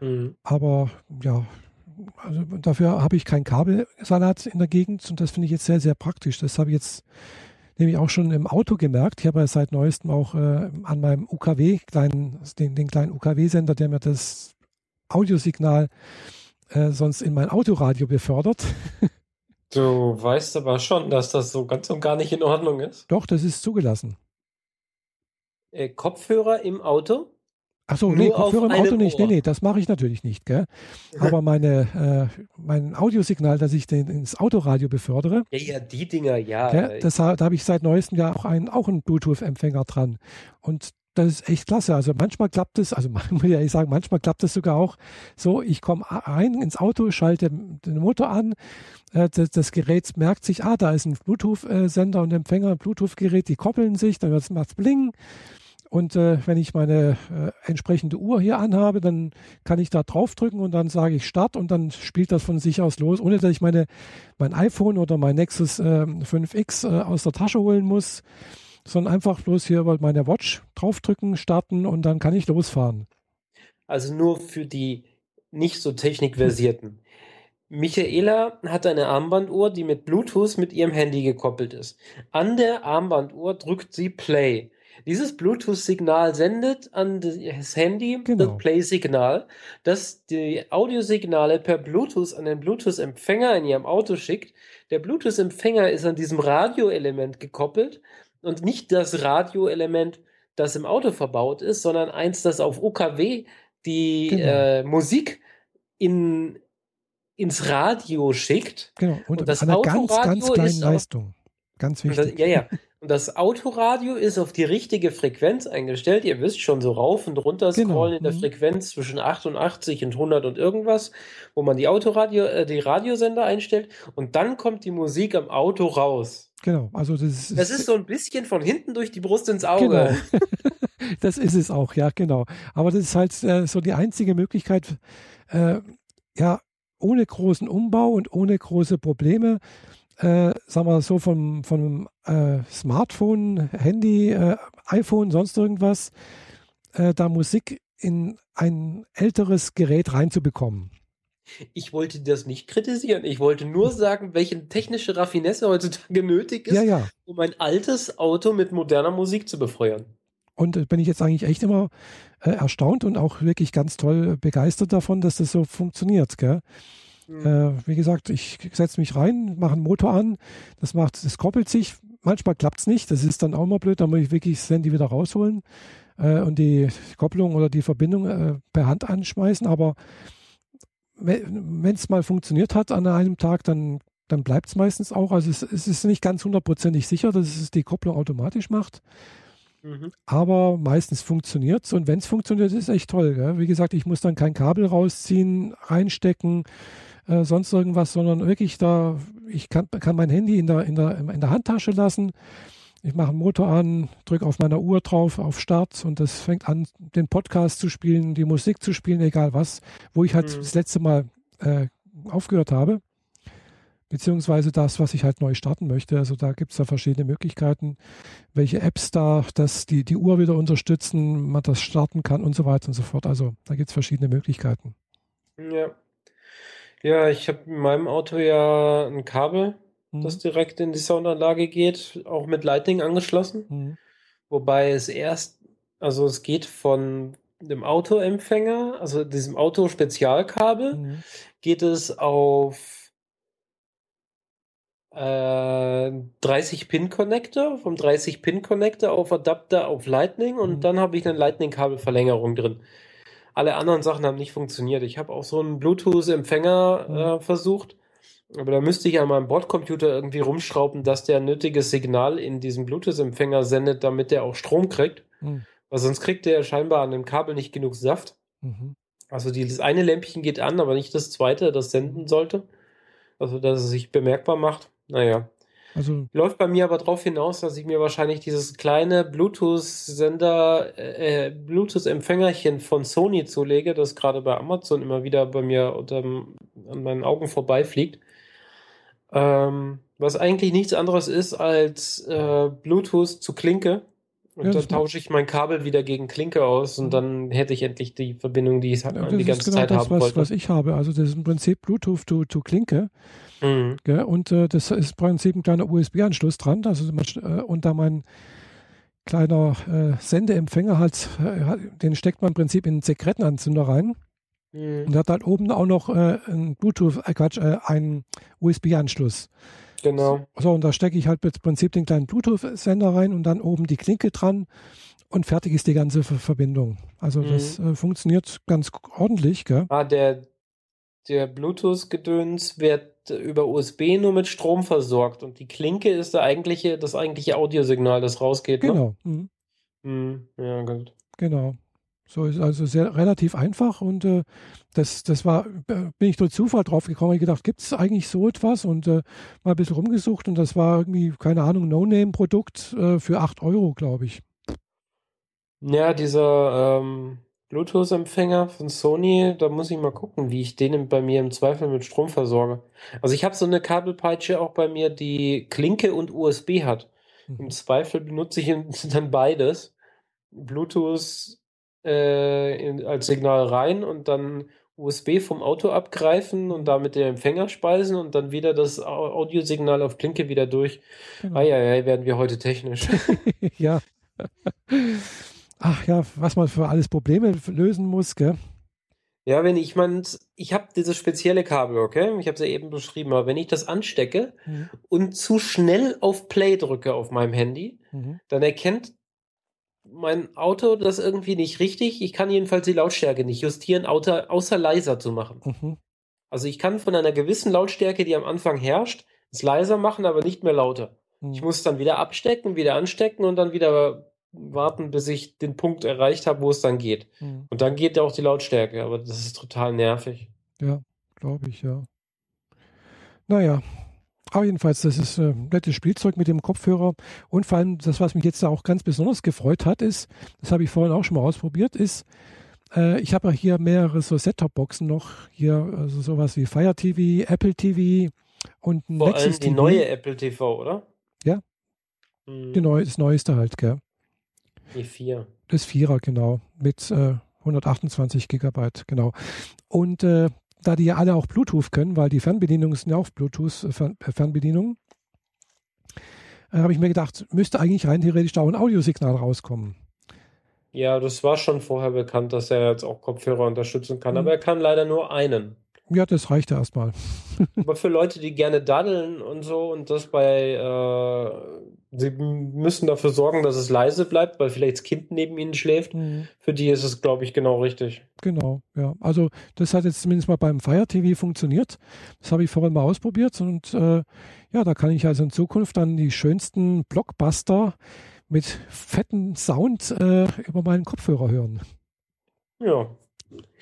Mhm. Aber ja, also dafür habe ich keinen Kabelsalat in der Gegend und das finde ich jetzt sehr, sehr praktisch. Das habe ich jetzt nämlich auch schon im Auto gemerkt. Ich habe ja seit neuestem auch äh, an meinem UKW, kleinen, den, den kleinen UKW-Sender, der mir das Audiosignal äh, sonst in mein Autoradio befördert. Du weißt aber schon, dass das so ganz und gar nicht in Ordnung ist. Doch, das ist zugelassen. Äh, Kopfhörer im Auto? Achso, nee, Kopfhörer im Auto nicht. Ohr. Nee, nee, das mache ich natürlich nicht, gell? Aber meine, äh, mein Audiosignal, das ich den, ins Autoradio befördere. Ja, ja, die Dinger, ja. Gell? Das, da habe ich seit neuestem Jahr auch einen, auch einen Bluetooth-Empfänger dran. Und das ist echt klasse. Also manchmal klappt es, also man muss ja ehrlich sagen, manchmal klappt es sogar auch so, ich komme rein ins Auto, schalte den Motor an, äh, das, das, Gerät merkt sich, ah, da ist ein Bluetooth-Sender und Empfänger, ein Bluetooth-Gerät, die koppeln sich, dann macht es bling und äh, wenn ich meine äh, entsprechende Uhr hier anhabe, dann kann ich da draufdrücken und dann sage ich Start und dann spielt das von sich aus los, ohne dass ich meine, mein iPhone oder mein Nexus äh, 5X äh, aus der Tasche holen muss, sondern einfach bloß hier meine Watch draufdrücken, starten und dann kann ich losfahren. Also nur für die nicht so technikversierten. Michaela hat eine Armbanduhr, die mit Bluetooth mit ihrem Handy gekoppelt ist. An der Armbanduhr drückt sie Play. Dieses Bluetooth-Signal sendet an das Handy genau. das Play-Signal, das die Audiosignale per Bluetooth an den Bluetooth-Empfänger in ihrem Auto schickt. Der Bluetooth-Empfänger ist an diesem Radioelement gekoppelt und nicht das Radioelement, das im Auto verbaut ist, sondern eins, das auf OKW die genau. äh, Musik in, ins Radio schickt. Genau, und, und das einer ganz, ganz kleinen Leistung. Ganz wichtig. Das, ja, ja. Und das Autoradio ist auf die richtige Frequenz eingestellt. Ihr wisst schon, so rauf und runter genau. scrollen genau. in der mhm. Frequenz zwischen 88 und 100 und irgendwas, wo man die Autoradio, äh, die Radiosender einstellt. Und dann kommt die Musik am Auto raus. Genau, also das ist. Das ist so ein bisschen von hinten durch die Brust ins Auge. Genau. das ist es auch, ja, genau. Aber das ist halt äh, so die einzige Möglichkeit, äh, ja, ohne großen Umbau und ohne große Probleme äh, sagen wir so, vom, vom äh, Smartphone, Handy, äh, iPhone, sonst irgendwas, äh, da Musik in ein älteres Gerät reinzubekommen. Ich wollte das nicht kritisieren. Ich wollte nur sagen, welche technische Raffinesse heutzutage nötig ist, ja, ja. um ein altes Auto mit moderner Musik zu befeuern. Und äh, bin ich jetzt eigentlich echt immer äh, erstaunt und auch wirklich ganz toll begeistert davon, dass das so funktioniert. Gell? Mhm. Äh, wie gesagt, ich setze mich rein, mache einen Motor an, das macht, das koppelt sich. Manchmal klappt es nicht, das ist dann auch mal blöd, da muss ich wirklich das Handy wieder rausholen äh, und die Kopplung oder die Verbindung äh, per Hand anschmeißen. Aber wenn es mal funktioniert hat an einem Tag, dann, dann bleibt es meistens auch. Also es, es ist nicht ganz hundertprozentig sicher, dass es die Kopplung automatisch macht. Mhm. Aber meistens funktioniert es und wenn es funktioniert, ist es echt toll. Gell? Wie gesagt, ich muss dann kein Kabel rausziehen, reinstecken, äh, sonst irgendwas, sondern wirklich da, ich kann, kann mein Handy in der, in, der, in der Handtasche lassen. Ich mache den Motor an, drücke auf meiner Uhr drauf, auf Start und das fängt an, den Podcast zu spielen, die Musik zu spielen, egal was, wo ich halt mhm. das letzte Mal äh, aufgehört habe. Beziehungsweise das, was ich halt neu starten möchte. Also da gibt es da verschiedene Möglichkeiten, welche Apps da dass die, die Uhr wieder unterstützen, man das starten kann und so weiter und so fort. Also da gibt es verschiedene Möglichkeiten. Ja. Ja, ich habe in meinem Auto ja ein Kabel, mhm. das direkt in die Soundanlage geht, auch mit Lightning angeschlossen. Mhm. Wobei es erst, also es geht von dem Autoempfänger, also diesem Auto-Spezialkabel, mhm. geht es auf äh, 30-Pin-Connector, vom 30-Pin-Connector auf Adapter auf Lightning und mhm. dann habe ich eine Lightning-Kabelverlängerung drin. Alle anderen Sachen haben nicht funktioniert. Ich habe auch so einen Bluetooth-Empfänger mhm. äh, versucht, aber da müsste ich an meinem Bordcomputer irgendwie rumschrauben, dass der nötiges Signal in diesen Bluetooth-Empfänger sendet, damit der auch Strom kriegt. Mhm. Weil sonst kriegt der scheinbar an dem Kabel nicht genug Saft. Mhm. Also dieses eine Lämpchen geht an, aber nicht das zweite, das senden sollte. Also dass es sich bemerkbar macht. Naja. Also Läuft bei mir aber darauf hinaus, dass ich mir wahrscheinlich dieses kleine Bluetooth-Sender, äh, Bluetooth-Empfängerchen von Sony zulege, das gerade bei Amazon immer wieder bei mir unter dem an meinen Augen vorbeifliegt. Ähm, was eigentlich nichts anderes ist als äh, Bluetooth zu Klinke. Und Ja, dann tausche ich mein Kabel wieder gegen Klinke aus und Mhm. dann hätte ich endlich die Verbindung, die ich Ja, die ganze ist genau Zeit das, haben was, wollte. was ich habe. Also das ist im Prinzip Bluetooth to, to Klinke. Mhm. Gell? Und äh, das ist im Prinzip ein kleiner USB-Anschluss dran. Also man, äh, und da mein kleiner äh, Sendeempfänger halt, äh, den steckt man im Prinzip in einen Zigarettenanzünder rein Mhm. und hat halt oben auch noch äh, einen Bluetooth, äh, Quatsch, einen USB-Anschluss. Genau. So, und da stecke ich halt im Prinzip den kleinen Bluetooth-Sender rein und dann oben die Klinke dran und fertig ist die ganze Ver Verbindung. Also das äh, funktioniert ganz ordentlich, gell? Ah, der, der Bluetooth-Gedöns wird über USB nur mit Strom versorgt und die Klinke ist der eigentliche, das eigentliche Audiosignal, das rausgeht. Ne? Genau. Mhm. Mhm. Ja, gut. Genau. So ist also sehr relativ einfach und äh, das, das war, äh, bin ich durch Zufall drauf gekommen. Ich gedacht, gibt es eigentlich so etwas und äh, mal ein bisschen rumgesucht und das war irgendwie, keine Ahnung, No-Name-Produkt äh, für 8 Euro, glaube ich. Ja, dieser ähm, Bluetooth-Empfänger von Sony, da muss ich mal gucken, wie ich den bei mir im Zweifel mit Strom versorge. Also ich habe so eine Kabelpeitsche auch bei mir, die Klinke und USB hat. Im Mhm. Zweifel benutze ich dann beides. Bluetooth äh, in, als Signal rein und dann USB vom Auto abgreifen und damit den Empfänger speisen und dann wieder das Au- Audiosignal auf Klinke wieder durch. Genau. Eieiei, werden wir heute technisch. ja. Ach ja, was man für alles Probleme lösen muss, gell? Ja, wenn ich mein, ich habe dieses spezielle Kabel, okay? Ich habe es ja eben beschrieben, aber wenn ich das anstecke Mhm. und zu schnell auf Play drücke auf meinem Handy, Mhm. dann erkennt mein Auto das irgendwie nicht richtig. Ich kann jedenfalls die Lautstärke nicht justieren, außer, außer leiser zu machen. Mhm. Also ich kann von einer gewissen Lautstärke, die am Anfang herrscht, es leiser machen, aber nicht mehr lauter. Ich Mhm. muss dann wieder abstecken, wieder anstecken und dann wieder warten, bis ich den Punkt erreicht habe, wo es dann geht. Mhm. Und dann geht auch die Lautstärke, aber das ist total nervig. Ja, glaube ich, ja. Naja, aber jedenfalls, das ist ein nettes Spielzeug mit dem Kopfhörer. Und vor allem, das, was mich jetzt da auch ganz besonders gefreut hat, ist, das habe ich vorhin auch schon mal ausprobiert, ist, äh, ich habe ja hier mehrere so Set-Top-Boxen noch. Hier, also sowas wie Fire TV, Apple TV und ein Vor allem Nexus die TV. neue Apple TV, oder? Ja. Hm, Die neu, das Neueste halt, gell? Die 4. Das Vierer, genau, mit äh, 128 Gigabyte, genau. Und äh, da die ja alle auch Bluetooth können, weil die Fernbedienungen sind ja auch Bluetooth-Fernbedienungen, äh, habe ich mir gedacht, müsste eigentlich rein theoretisch da auch ein Audiosignal rauskommen. Ja, das war schon vorher bekannt, dass er jetzt auch Kopfhörer unterstützen kann, Mhm. aber er kann leider nur einen. Ja, das reicht ja erstmal. Aber für Leute, die gerne daddeln und so und das bei, äh, sie müssen dafür sorgen, dass es leise bleibt, weil vielleicht das Kind neben ihnen schläft. Für die ist es, glaube ich, genau richtig. Genau, ja. Also das hat jetzt zumindest mal beim Fire TV funktioniert. Das habe ich vorhin mal ausprobiert und äh, ja, da kann ich also in Zukunft dann die schönsten Blockbuster mit fetten Sound äh, über meinen Kopfhörer hören. Ja.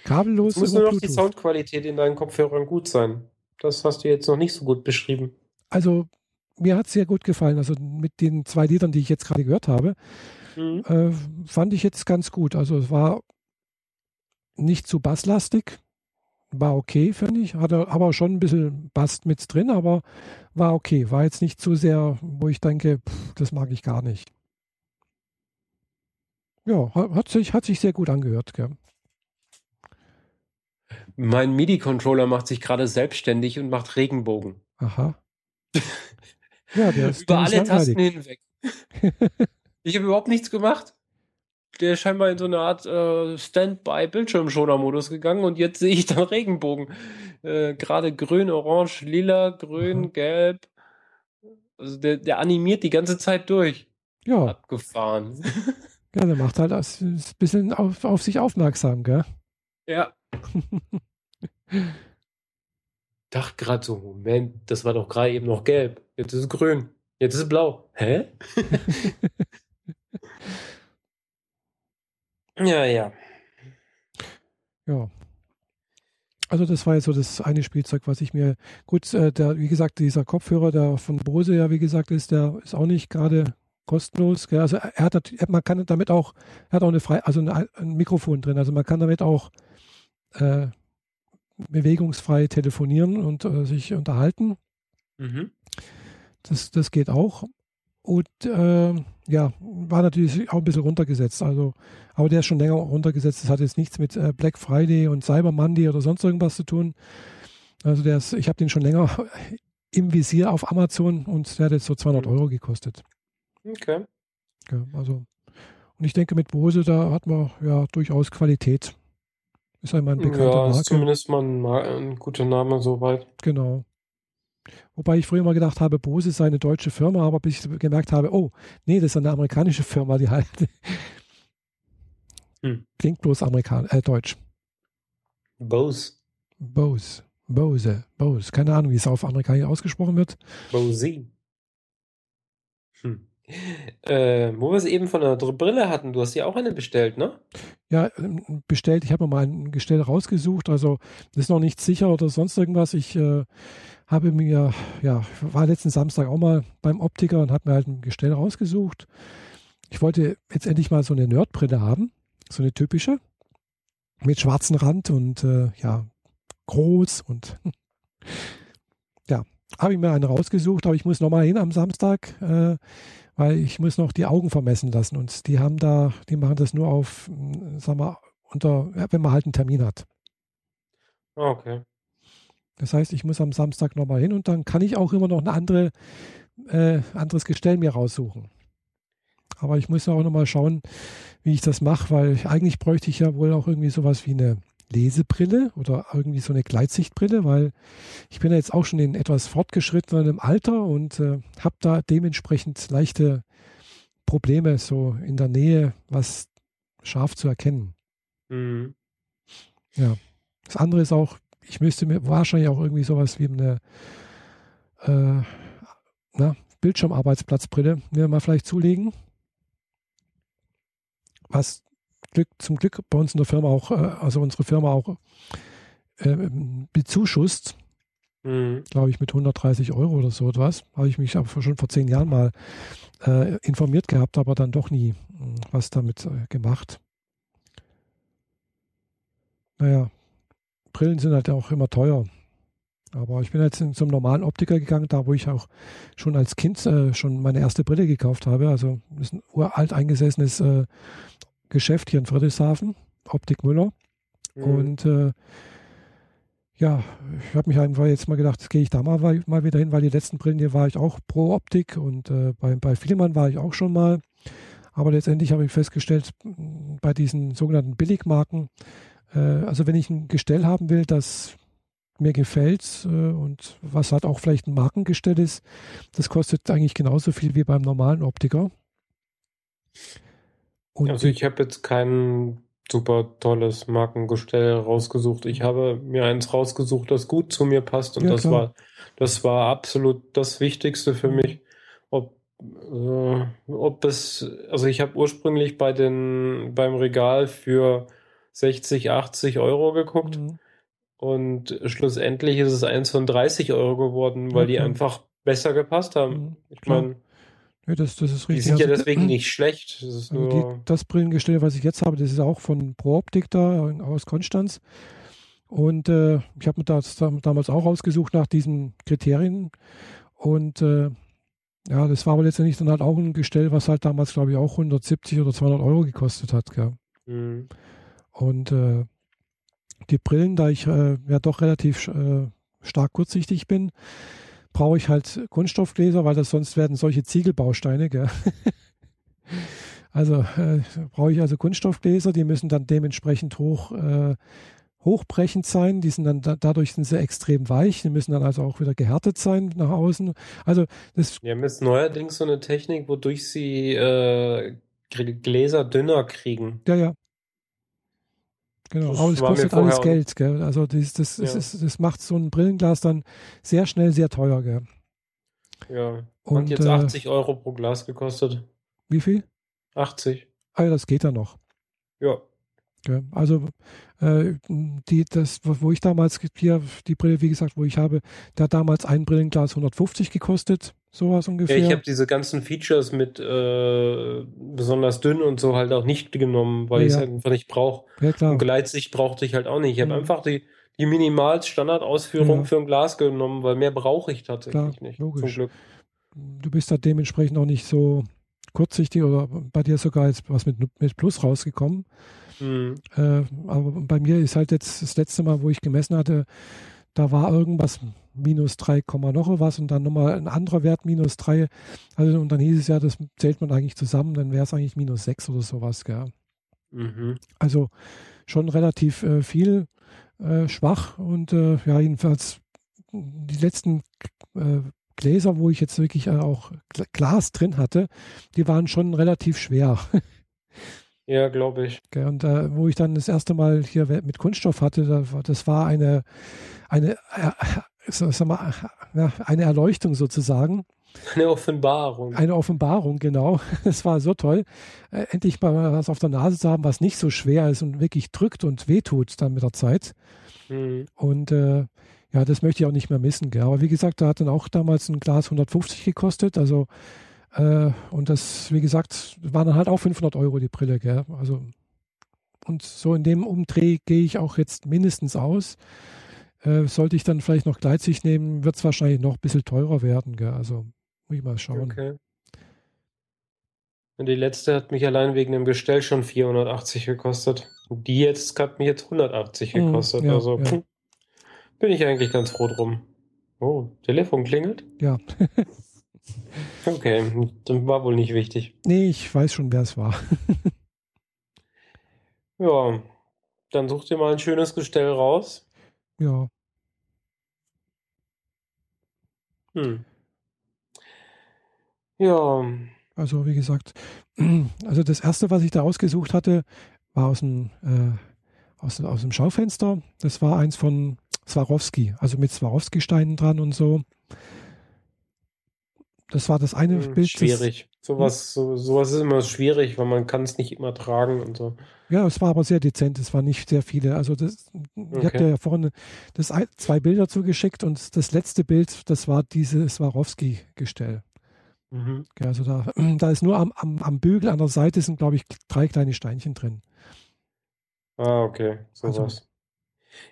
Kabellos Es muss nur noch die Bluetooth. Soundqualität in deinen Kopfhörern gut sein. Das hast du jetzt noch nicht so gut beschrieben. Also mir hat es sehr gut gefallen. Also mit den zwei Liedern, die ich jetzt gerade gehört habe, Mhm. äh, fand ich jetzt ganz gut. Also es war nicht zu basslastig, war okay, finde ich. Hatte aber schon ein bisschen Bass mit drin, aber war okay. War jetzt nicht zu sehr, wo ich denke, pff, das mag ich gar nicht. Ja, hat sich, hat sich sehr gut angehört. Gell? Mein MIDI-Controller macht sich gerade selbstständig und macht Regenbogen. Aha. Ja, der ist, Über alle Tasten hinweg. ich habe überhaupt nichts gemacht. Der ist scheinbar in so eine Art äh, Standby-Bildschirmschoner-Modus gegangen und jetzt sehe ich dann Regenbogen. Äh, Gerade grün, orange, lila, grün, Aha. gelb. Also der, der animiert die ganze Zeit durch. Ja, Abgefahren. ja, der macht halt ein bisschen auf, auf sich aufmerksam, gell? ja. Dachte gerade so, Moment, das war doch gerade eben noch gelb. Jetzt ist es grün. Jetzt ist es blau. Hä? ja, ja. Ja. Also das war jetzt so das eine Spielzeug, was ich mir gut, äh, der, wie gesagt, dieser Kopfhörer, der von Bose ja, wie gesagt, ist, der ist auch nicht gerade kostenlos. Gell? Also er hat, nat- man kann damit auch, er hat auch eine frei, also eine, ein Mikrofon drin, also man kann damit auch äh, bewegungsfrei telefonieren und äh, sich unterhalten. Mhm. Das, das geht auch. Und äh, ja, war natürlich auch ein bisschen runtergesetzt. Also, aber der ist schon länger runtergesetzt. Das hat jetzt nichts mit äh, Black Friday und Cyber Monday oder sonst irgendwas zu tun. Also der ist, ich habe den schon länger im Visier auf Amazon und der hat jetzt so 200 mhm. Euro gekostet. Okay. Ja, also und ich denke, mit Bose, da hat man ja durchaus Qualität. Ist einmal ein bekannter ja, Marke. ist zumindest mal ein, ein guter Name soweit. Genau. Wobei ich früher mal gedacht habe, Bose sei eine deutsche Firma, aber bis ich gemerkt habe, oh, nee, das ist eine amerikanische Firma, die halt hm. klingt bloß amerikan äh, deutsch. Bose. Bose. Bose. Bose. Keine Ahnung, wie es auf Amerikanisch ausgesprochen wird. Bose. Äh, wo wir es eben von der Brille hatten, du hast ja auch eine bestellt, ne? Ja, ähm, bestellt. Ich habe mir mal ein Gestell rausgesucht. Also, das ist noch nicht sicher oder sonst irgendwas. Ich äh, habe mir, ja, war letzten Samstag auch mal beim Optiker und habe mir halt ein Gestell rausgesucht. Ich wollte jetzt endlich mal so eine Nerdbrille haben. So eine typische. Mit schwarzem Rand und, äh, ja, groß und, ja. Habe ich mir eine rausgesucht, aber ich muss nochmal hin am Samstag. Äh, weil ich muss noch die Augen vermessen lassen und die haben da, die machen das nur auf, hm, sag mal, unter, ja, wenn man halt einen Termin hat. Ah, okay. Das heißt, ich muss am Samstag nochmal hin und dann kann ich auch immer noch ein andere, äh, anderes Gestell mir raussuchen. Aber ich muss auch nochmal schauen, wie ich das mache, weil eigentlich bräuchte ich ja wohl auch irgendwie sowas wie eine Lesebrille oder irgendwie so eine Gleitsichtbrille, weil ich bin ja jetzt auch schon in etwas fortgeschrittenem Alter und äh, habe da dementsprechend leichte Probleme so in der Nähe, was scharf zu erkennen. Mhm. Ja. Das andere ist auch, ich müsste mir wahrscheinlich auch irgendwie sowas wie eine äh, na, Bildschirmarbeitsplatzbrille mir mal vielleicht zulegen. Was Glück, zum Glück bei uns in der Firma auch, äh, also unsere Firma auch äh, bezuschusst, mhm. glaube ich, mit 130 Euro oder so etwas. Habe ich mich aber schon vor zehn Jahren mal äh, informiert gehabt, aber dann doch nie hm, was damit äh, gemacht. Naja, Brillen sind halt auch immer teuer. Aber ich bin jetzt zum normalen Optiker gegangen, da wo ich auch schon als Kind äh, schon meine erste Brille gekauft habe. Also das ist ein uralt eingesessenes äh, Geschäft hier in Friedrichshafen, Optik Müller. Mhm. Und äh, ja, ich habe mich einfach jetzt mal gedacht, jetzt gehe ich da mal, mal wieder hin, weil die letzten Brillen hier war ich auch pro Optik und äh, bei, bei Filmann war ich auch schon mal. Aber letztendlich habe ich festgestellt, bei diesen sogenannten Billigmarken, äh, also wenn ich ein Gestell haben will, das mir gefällt äh, und was halt auch vielleicht ein Markengestell ist, das kostet eigentlich genauso viel wie beim normalen Optiker. Und also ich habe jetzt kein super tolles Markengestell rausgesucht. Ich habe mir eins rausgesucht, das gut zu mir passt und ja, das war das war absolut das Wichtigste für mich. Ob äh, ob es also ich habe ursprünglich bei den beim Regal für 60, 80 Euro geguckt. Mhm. Und schlussendlich ist es eins von 30 Euro geworden, weil okay. die einfach besser gepasst haben. Mhm. Ich meine, ja, das, das ist richtig. Die sind also, ja deswegen nicht schlecht. Das, also die, das Brillengestell, was ich jetzt habe, das ist auch von ProOptik da aus Konstanz. Und äh, ich habe mir das damals auch ausgesucht nach diesen Kriterien. Und äh, ja, das war aber letztendlich dann halt auch ein Gestell, was halt damals, glaube ich, auch 170 oder 200 Euro gekostet hat. Mhm. Und äh, die Brillen, da ich äh, ja doch relativ äh, stark kurzsichtig bin, brauche ich halt Kunststoffgläser, weil das sonst werden solche Ziegelbausteine. Gell? also äh, brauche ich also Kunststoffgläser, die müssen dann dementsprechend hoch äh, hochbrechend sein. Die sind dann da, dadurch sind sie extrem weich. Die müssen dann also auch wieder gehärtet sein nach außen. Also das. Wir haben jetzt neuerdings so eine Technik, wodurch sie äh, Gläser dünner kriegen. Ja, ja. Genau, das aber es kostet alles Geld, gell? Also das, das, ja. das, das, macht so ein Brillenglas dann sehr schnell sehr teuer, gell? Ja. Und Hat jetzt äh, 80 Euro pro Glas gekostet. Wie viel? 80. Ah ja, das geht ja noch. Ja. ja also äh, die, das, wo ich damals hier, die Brille, wie gesagt, wo ich habe, der hat damals ein Brillenglas 150 gekostet. Sowas ungefähr. Ja, ich habe diese ganzen Features mit äh, besonders dünn und so halt auch nicht genommen, weil ja, ich es halt einfach nicht brauche. Ja, klar. Und Gleitsicht brauchte ich halt auch nicht. Ich habe mhm. einfach die, die Minimal-Standardausführung Ja. für ein Glas genommen, weil mehr brauche ich tatsächlich Klar, nicht. logisch. Zum Glück. Du bist da dementsprechend auch nicht so kurzsichtig oder bei dir sogar jetzt was mit, mit Plus rausgekommen. Hm. Äh, aber bei mir ist halt jetzt das letzte Mal, wo ich gemessen hatte, da war irgendwas minus 3, Komma noch was und dann nochmal ein anderer Wert minus 3. Also und dann hieß es ja, das zählt man eigentlich zusammen, dann wäre es eigentlich minus 6 oder sowas. Gell? Mhm. Also schon relativ äh, viel äh, schwach und äh, ja, jedenfalls die letzten äh, Gläser, wo ich jetzt wirklich äh, auch Gl- Glas drin hatte, die waren schon relativ schwer. Ja, glaube ich. Gell, Und äh, wo ich dann das erste Mal hier mit Kunststoff hatte, das war eine, eine, äh, so, sag mal, äh, ja, eine Erleuchtung sozusagen, Eine Offenbarung. eine Offenbarung, genau. Das war so toll, äh, endlich mal was auf der Nase zu haben, was nicht so schwer ist und wirklich drückt und wehtut dann mit der Zeit. Hm. Und äh, ja, das möchte ich auch nicht mehr missen. Gell. Aber wie gesagt, da hat dann auch damals ein Glas 150 gekostet. Also, äh, und das, wie gesagt, waren dann halt auch 500 Euro die Brille. Gell. Also, und so in dem Umdreh gehe ich auch jetzt mindestens aus. Äh, sollte ich dann vielleicht noch Gleitsicht nehmen, wird es wahrscheinlich noch ein bisschen teurer werden. Gell. Also, muss ich mal schauen. Okay. Und die letzte hat mich allein wegen dem Gestell schon 480 gekostet. Und die jetzt hat mich jetzt 180 Mhm, gekostet. ja, also ja. bin ich eigentlich ganz froh drum. Oh, Telefon klingelt? Ja. Okay, dann war wohl nicht wichtig. Nee, ich weiß schon, wer es war. Ja, dann such dir mal ein schönes Gestell raus. ja. Hm. Ja, Also wie gesagt, also das erste, was ich da ausgesucht hatte, war aus dem, äh, aus, aus dem Schaufenster. Das war eins von Swarovski, also mit Swarovski-Steinen dran und so. Das war das eine hm, Bild. Das, schwierig. Sowas, so, sowas ist immer schwierig, weil man kann es nicht immer tragen und so. ja, es war aber sehr dezent. Es waren nicht sehr viele. Also das, ich Okay. habe dir ja vorhin das, zwei Bilder zugeschickt und das letzte Bild, das war dieses Swarovski-Gestell. Mhm. Ja, also da, da ist nur am, am, am Bügel an der Seite sind, glaube ich, drei kleine Steinchen drin. Ah, okay, Also- sowas.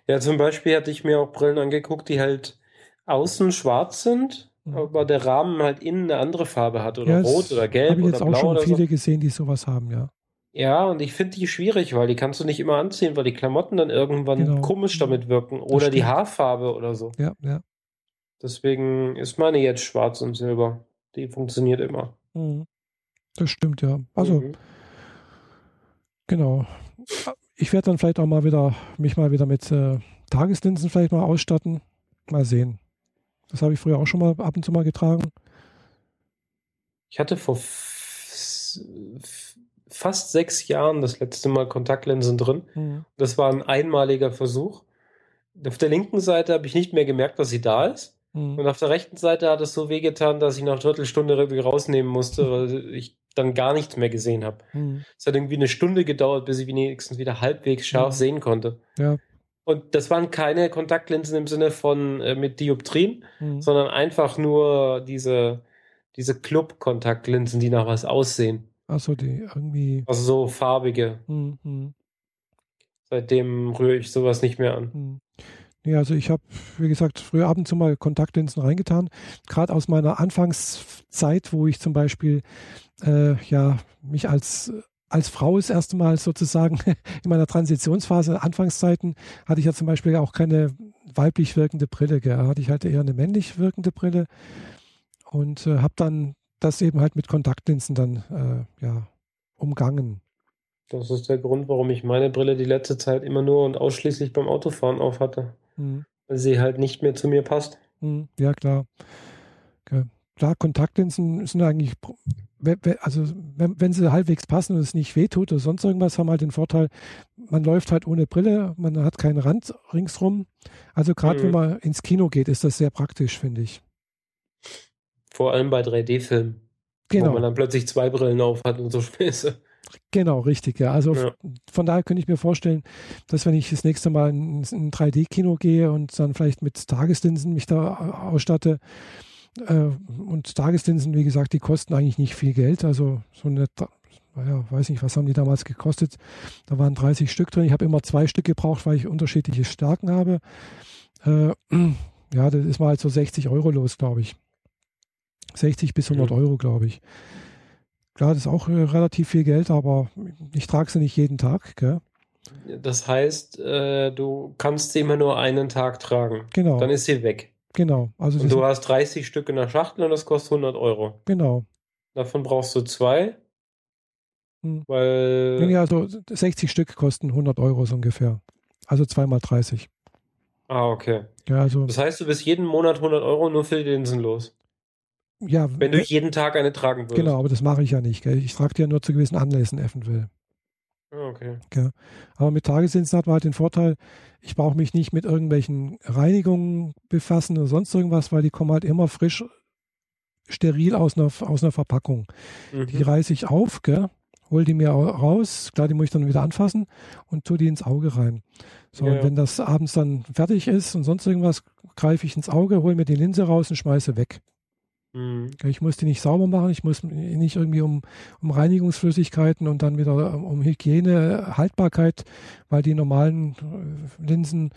Ja, zum Beispiel hatte ich mir auch Brillen angeguckt, die halt außen schwarz sind. Aber der Rahmen halt innen eine andere Farbe hat oder Ja, rot oder gelb Habe ich oder jetzt auch blau schon oder viele so. gesehen, die sowas haben, ja. Ja, und ich finde die schwierig, weil die kannst du nicht immer anziehen, weil die Klamotten dann irgendwann Genau. komisch damit wirken oder die. Haarfarbe oder so. Ja, ja. Deswegen ist meine jetzt schwarz und silber. Die funktioniert immer. Mhm. Das stimmt, ja. Also, Mhm. genau. Ich werde dann vielleicht auch mal wieder, mich mal wieder mit äh, Tageslinsen vielleicht mal ausstatten. Mal sehen. Das habe ich früher auch schon mal ab und zu mal getragen. Ich hatte vor fast sechs Jahren das letzte Mal Kontaktlinsen drin. Das war ein einmaliger Versuch. Auf der linken Seite habe ich nicht mehr gemerkt, dass sie da ist. Mhm. Und auf der rechten Seite hat es so wehgetan, dass ich nach einer Viertelstunde irgendwie rausnehmen musste, weil ich dann gar nichts mehr gesehen habe. Mhm. Es hat irgendwie eine Stunde gedauert, bis ich wenigstens wieder halbwegs scharf Mhm. sehen konnte. Ja. Und das waren keine Kontaktlinsen im Sinne von äh, mit Dioptrien, Mhm. sondern einfach nur diese, diese Club-Kontaktlinsen, die nach was aussehen. Also die irgendwie. Also so farbige. Mhm. Mhm. Seitdem rühre ich sowas nicht mehr an. Mhm. Nee, also ich habe, wie gesagt, früher ab und zu mal Kontaktlinsen reingetan. Gerade aus meiner Anfangszeit, wo ich zum Beispiel äh, ja mich als als Frau das erste Mal sozusagen in meiner Transitionsphase, Anfangszeiten, hatte ich ja zum Beispiel auch keine weiblich wirkende Brille. Gell. Hatte ich halt eher eine männlich wirkende Brille und äh, habe dann das eben halt mit Kontaktlinsen dann äh, ja umgangen. Das ist der Grund, warum ich meine Brille die letzte Zeit immer nur und ausschließlich beim Autofahren auf hatte. Mhm. Weil sie halt nicht mehr zu mir passt. Mhm, Ja, klar. Okay. Klar, Kontaktlinsen sind eigentlich, also wenn, wenn sie halbwegs passen und es nicht wehtut oder sonst irgendwas, haben halt den Vorteil, man läuft halt ohne Brille, man hat keinen Rand ringsrum. Also gerade wenn Mhm. man ins Kino geht, ist das sehr praktisch, finde ich. Vor allem bei 3D-Filmen. Wo man Genau, dann plötzlich zwei Brillen auf hat und so Späße. genau, richtig. Ja. Also Ja. von daher könnte ich mir vorstellen, dass wenn ich das nächste Mal ins in ein 3D-Kino gehe und dann vielleicht mit Tageslinsen mich da ausstatte, und Tageslinsen, wie gesagt, die kosten eigentlich nicht viel Geld. Also so eine, ja, weiß nicht, was haben die damals gekostet. Da waren 30 Stück drin. Ich habe immer zwei Stück gebraucht, weil ich unterschiedliche Stärken habe. Äh, ja, das ist mal halt so 60 Euro los, glaube ich. 60 bis 100 mhm. Euro, glaube ich. Klar, das ist auch äh, relativ viel Geld, aber ich trage sie nicht jeden Tag. Gell? Das heißt, äh, du kannst sie immer nur einen Tag tragen. Genau. Dann ist sie weg. Genau. Also und du hast 30 Stück in der Schachtel und das kostet 100 Euro. Genau. Davon brauchst du zwei. Hm. Weil. Ja, also 60 Stück kosten 100 Euro so ungefähr. Also zweimal 30. Ah, okay. Ja, also, das heißt, du bist jeden Monat 100 Euro nur für die Linsen los. Ja. Wenn du jeden Tag eine tragen würdest. Genau, aber das mache ich ja nicht. Gell? Ich trage die ja nur zu gewissen Anlässen eventuell. Ah, okay. Ja. Aber mit Tageslinsen hat man halt den Vorteil, ich brauche mich nicht mit irgendwelchen Reinigungen befassen oder sonst irgendwas, weil die kommen halt immer frisch steril aus einer, aus einer Verpackung. Mhm. Die reiße ich auf, gell? hol die mir raus, klar, die muss ich dann wieder anfassen und tue die ins Auge rein. So, ja, und wenn das abends dann fertig ist und sonst irgendwas, greife ich ins Auge, hole mir die Linse raus und schmeiße weg. Mhm. Ich muss die nicht sauber machen, ich muss nicht irgendwie um, um Reinigungsflüssigkeiten und dann wieder um Hygiene, Haltbarkeit, weil die normalen äh, Linsen,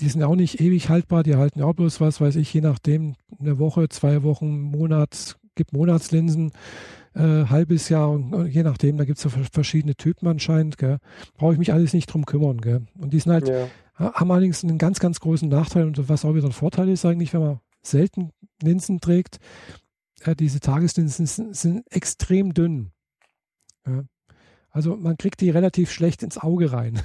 die sind auch nicht ewig haltbar, die halten auch bloß was, weiß ich, je nachdem, eine Woche, zwei Wochen, Monat, gibt Monatslinsen, äh, halbes Jahr und je nachdem, da gibt es so verschiedene Typen anscheinend, brauche ich mich alles nicht drum kümmern. Gell? Und die sind halt, ja. haben allerdings einen ganz, ganz großen Nachteil und was auch wieder ein Vorteil ist eigentlich, wenn man selten Linsen trägt. Äh, diese Tageslinsen sind, sind extrem dünn. Ja. Also man kriegt die relativ schlecht ins Auge rein.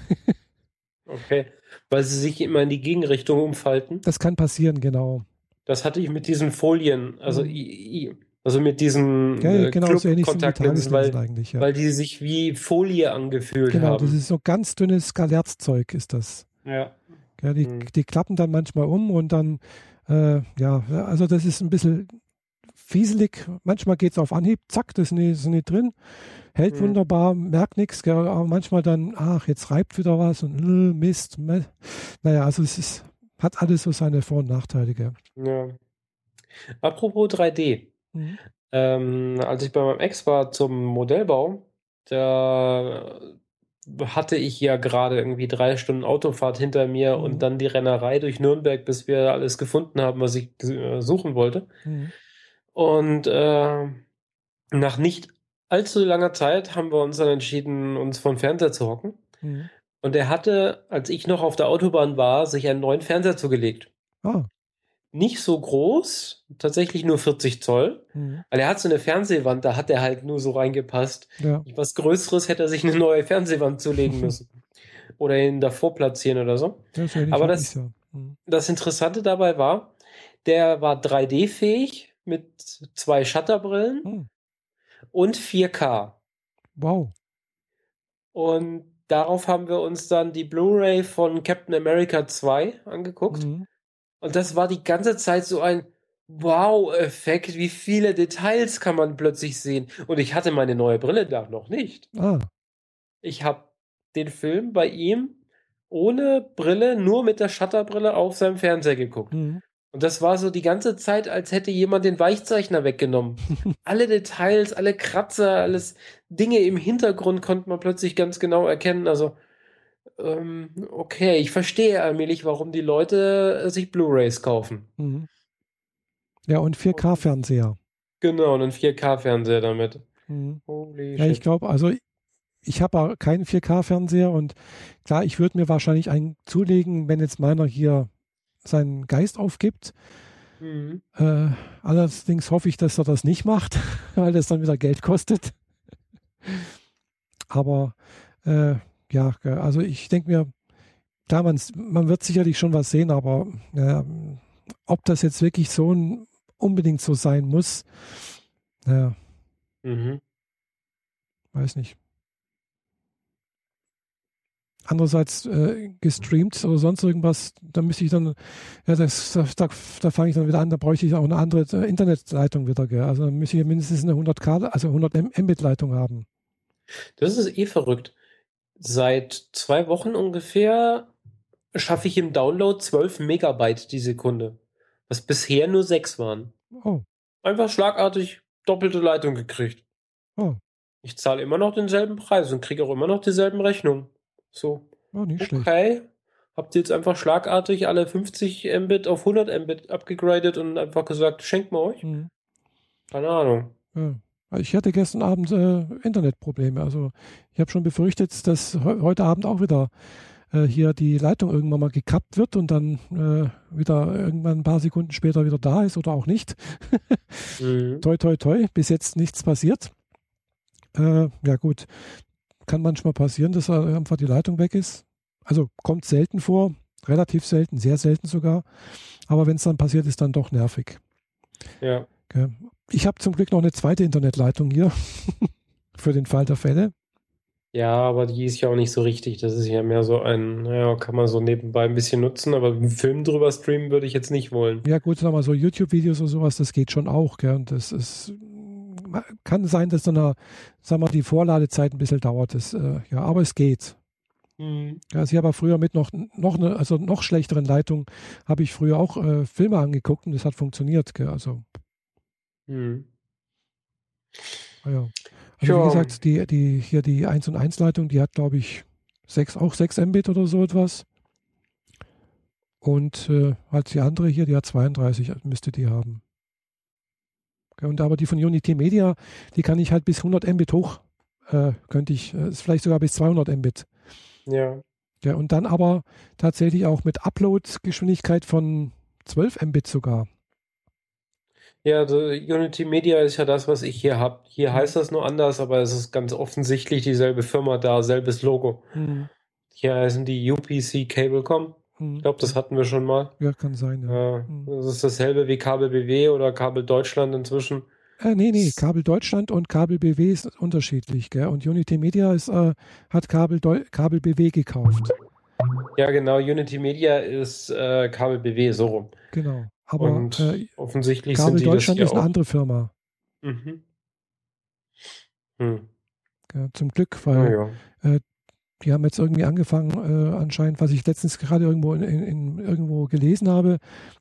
okay, weil sie sich immer in die Gegenrichtung umfalten. Das kann passieren, genau. Das hatte ich mit diesen Folien, also, mhm. also mit diesen ja, äh, genau, so Kontaktlinsen, weil, ja. weil die sich wie Folie angefühlt genau, haben. Genau, das ist so ganz dünnes Galerzzeug ist das. Ja. ja die, mhm. die klappen dann manchmal um und dann äh, ja, also das ist ein bisschen fieselig. Manchmal geht es auf Anhieb, zack, das ist nicht, ist nicht drin. Hält mhm. wunderbar, merkt nichts, aber manchmal dann, ach, jetzt reibt wieder was und äh, Mist. Naja, also es ist, hat alles so seine Vor- und Nachteile. Gell? Ja. Apropos 3D. Mhm. Ähm, als ich bei meinem Ex war zum Modellbau, da hatte ich ja gerade irgendwie drei Stunden Autofahrt hinter mir mhm. und dann die Rennerei durch Nürnberg, bis wir alles gefunden haben, was ich äh, suchen wollte. Mhm. Und äh, nach nicht allzu langer Zeit haben wir uns dann entschieden, uns vor den Fernseher zu hocken. Mhm. Und er hatte, als ich noch auf der Autobahn war, sich einen neuen Fernseher zugelegt. Oh nicht so groß, tatsächlich nur 40 Zoll. Mhm. Weil er hat so eine Fernsehwand, da hat er halt nur so reingepasst. Ja. Was Größeres hätte er sich eine neue Fernsehwand zulegen müssen. oder ihn davor platzieren oder so. Das Aber das, so. mhm. das Interessante dabei war, der war 3D-fähig mit zwei Shutterbrillen mhm. und 4K. Wow. Und darauf haben wir uns dann die Blu-ray von Captain America 2 angeguckt. Mhm. Und das war die ganze Zeit so ein Wow-Effekt. Wie viele Details kann man plötzlich sehen? Und ich hatte meine neue Brille da noch nicht. Ah. Ich habe den Film bei ihm ohne Brille, nur mit der Shutterbrille auf seinem Fernseher geguckt. Mhm. Und das war so die ganze Zeit, als hätte jemand den Weichzeichner weggenommen. alle Details, alle Kratzer, alles Dinge im Hintergrund konnte man plötzlich ganz genau erkennen. Also ähm, okay, ich verstehe allmählich, warum die Leute äh, sich Blu-rays kaufen. Mhm. Ja, und 4K-Fernseher. Genau, einen 4K-Fernseher damit. Mhm. Holy ja, shit. ich glaube, also ich habe keinen 4K-Fernseher und klar, ich würde mir wahrscheinlich einen zulegen, wenn jetzt meiner hier seinen Geist aufgibt. Mhm. Äh, allerdings hoffe ich, dass er das nicht macht, weil das dann wieder Geld kostet. Aber äh, ja, also ich denke mir, klar, man, man wird sicherlich schon was sehen, aber äh, ob das jetzt wirklich so ein, unbedingt so sein muss, ja, mhm. weiß nicht. Andererseits äh, gestreamt oder sonst irgendwas, da müsste ich dann, ja, das, da, da fange ich dann wieder an, da bräuchte ich auch eine andere äh, Internetleitung wieder, gell? Also dann müsste ich mindestens eine 100K, also 100 Mbit-Leitung haben. Das ist eh verrückt. Seit zwei Wochen ungefähr schaffe ich im Download 12 Megabyte die Sekunde, was bisher nur 6 waren. Oh. Einfach schlagartig doppelte Leitung gekriegt. Oh. Ich zahle immer noch denselben Preis und kriege auch immer noch dieselben Rechnungen. So. Oh, nicht schlecht. Okay. Habt ihr jetzt einfach schlagartig alle 50 Mbit auf 100 Mbit abgegradet und einfach gesagt, schenkt mal euch? Mhm. Keine Ahnung. Ja. Ich hatte gestern Abend äh, Internetprobleme. Also ich habe schon befürchtet, dass he heute Abend auch wieder äh, hier die Leitung irgendwann mal gekappt wird und dann äh, wieder irgendwann ein paar Sekunden später wieder da ist oder auch nicht. Mhm. toi, toi, toi. Bis jetzt nichts passiert. Äh, ja gut, kann manchmal passieren, dass einfach die Leitung weg ist. Also kommt selten vor, relativ selten, sehr selten sogar. Aber wenn es dann passiert, ist dann doch nervig. Ja. Gell. Ich habe zum Glück noch eine zweite Internetleitung hier für den Fall der Fälle. Ja, aber die ist ja auch nicht so richtig. Das ist ja mehr so ein, naja, kann man so nebenbei ein bisschen nutzen, aber einen Film drüber streamen würde ich jetzt nicht wollen. Ja gut, sagen wir so YouTube-Videos oder sowas, das geht schon auch. Gell. Und das ist, kann sein, dass dann, eine, sagen wir, die Vorladezeit ein bisschen dauert. Das, äh, ja, aber es geht. Mhm. Ja, also ich habe früher mit noch, noch eine, also noch schlechteren Leitung, habe ich früher auch äh, Filme angeguckt und das hat funktioniert. Gell. Also, Mhm. ah ja. Also Ja. wie gesagt, die, die, hier die 1 und 1 Leitung, die hat, glaube ich, sechs, auch 6 Mbit oder so etwas. Und äh, halt die andere hier, die hat 32, müsste die haben. Okay, und aber die von Unity Media, die kann ich halt bis 100 Mbit hoch, äh, könnte ich, äh, vielleicht sogar bis 200 Mbit. Ja. Ja, und dann aber tatsächlich auch mit Upload-Geschwindigkeit von 12 Mbit sogar. Ja, also Unity Media ist ja das, was ich hier habe. Hier heißt das nur anders, aber es ist ganz offensichtlich dieselbe Firma da, selbes Logo. Hm, Hier heißen die UPC Cablecom. hm. Ich glaube, das hatten wir schon mal. Ja, kann sein, ja. Hm. das ist dasselbe wie Kabel BW oder Kabel Deutschland inzwischen. Äh, nee, nee, Kabel Deutschland und Kabel BW ist unterschiedlich, gell? Und Unity Media ist, äh, hat Kabel, Deu Kabel BW gekauft. Ja, genau, Unity Media ist äh, Kabel BW, so rum. Genau. Aber Und äh, offensichtlich Kabel sind die Deutschland ist ja eine auch. andere Firma. Mhm. Hm. Gell? Zum Glück, weil Naja. die haben jetzt irgendwie angefangen, äh, anscheinend, was ich letztens gerade irgendwo in, in, in, irgendwo gelesen habe,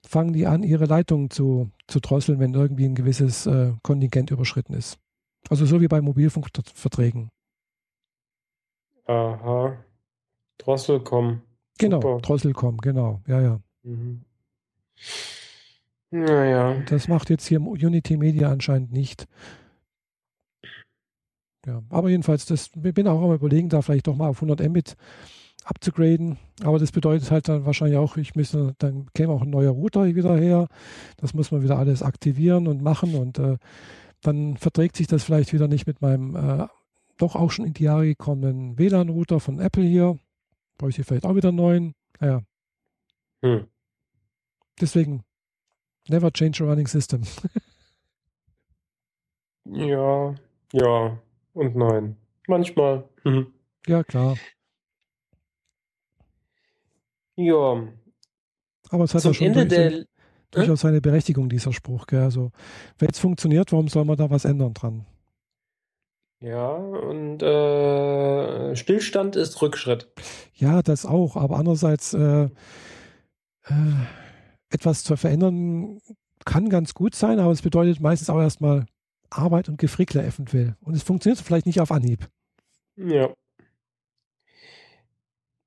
fangen die an, ihre Leitungen zu, zu drosseln, wenn irgendwie ein gewisses äh, Kontingent überschritten ist. Also so wie bei Mobilfunkverträgen. Aha. Drosselcom. Genau. Drosselcom, genau, ja, ja. Mhm. Naja. Das macht jetzt hier Unity Media anscheinend nicht. Ja, aber jedenfalls, das ich bin auch am überlegen, da vielleicht doch mal auf 100 Mbit abzugraden. Aber das bedeutet halt dann wahrscheinlich auch, ich müsste, dann käme auch ein neuer Router wieder her. Das muss man wieder alles aktivieren und machen und äh, dann verträgt sich das vielleicht wieder nicht mit meinem äh, doch auch schon in die Jahre gekommenen WLAN-Router von Apple hier. Brauche ich hier vielleicht auch wieder einen neuen. Naja, Hm. deswegen never change a running system. Ja. Ja. Und nein. Manchmal. Mhm. ja, klar. Ja. Aber es hat Zum ja schon Ende durch, der. durchaus seine Berechtigung, dieser Spruch. Gell? Also, wenn es funktioniert, warum soll man da was ändern dran? Ja, und äh, Stillstand ist Rückschritt. Ja, das auch. Aber andererseits, äh, äh, etwas zu verändern kann ganz gut sein, aber es bedeutet meistens auch erstmal Arbeit und Gefrickle eventuell. Und es funktioniert vielleicht nicht auf Anhieb. Ja.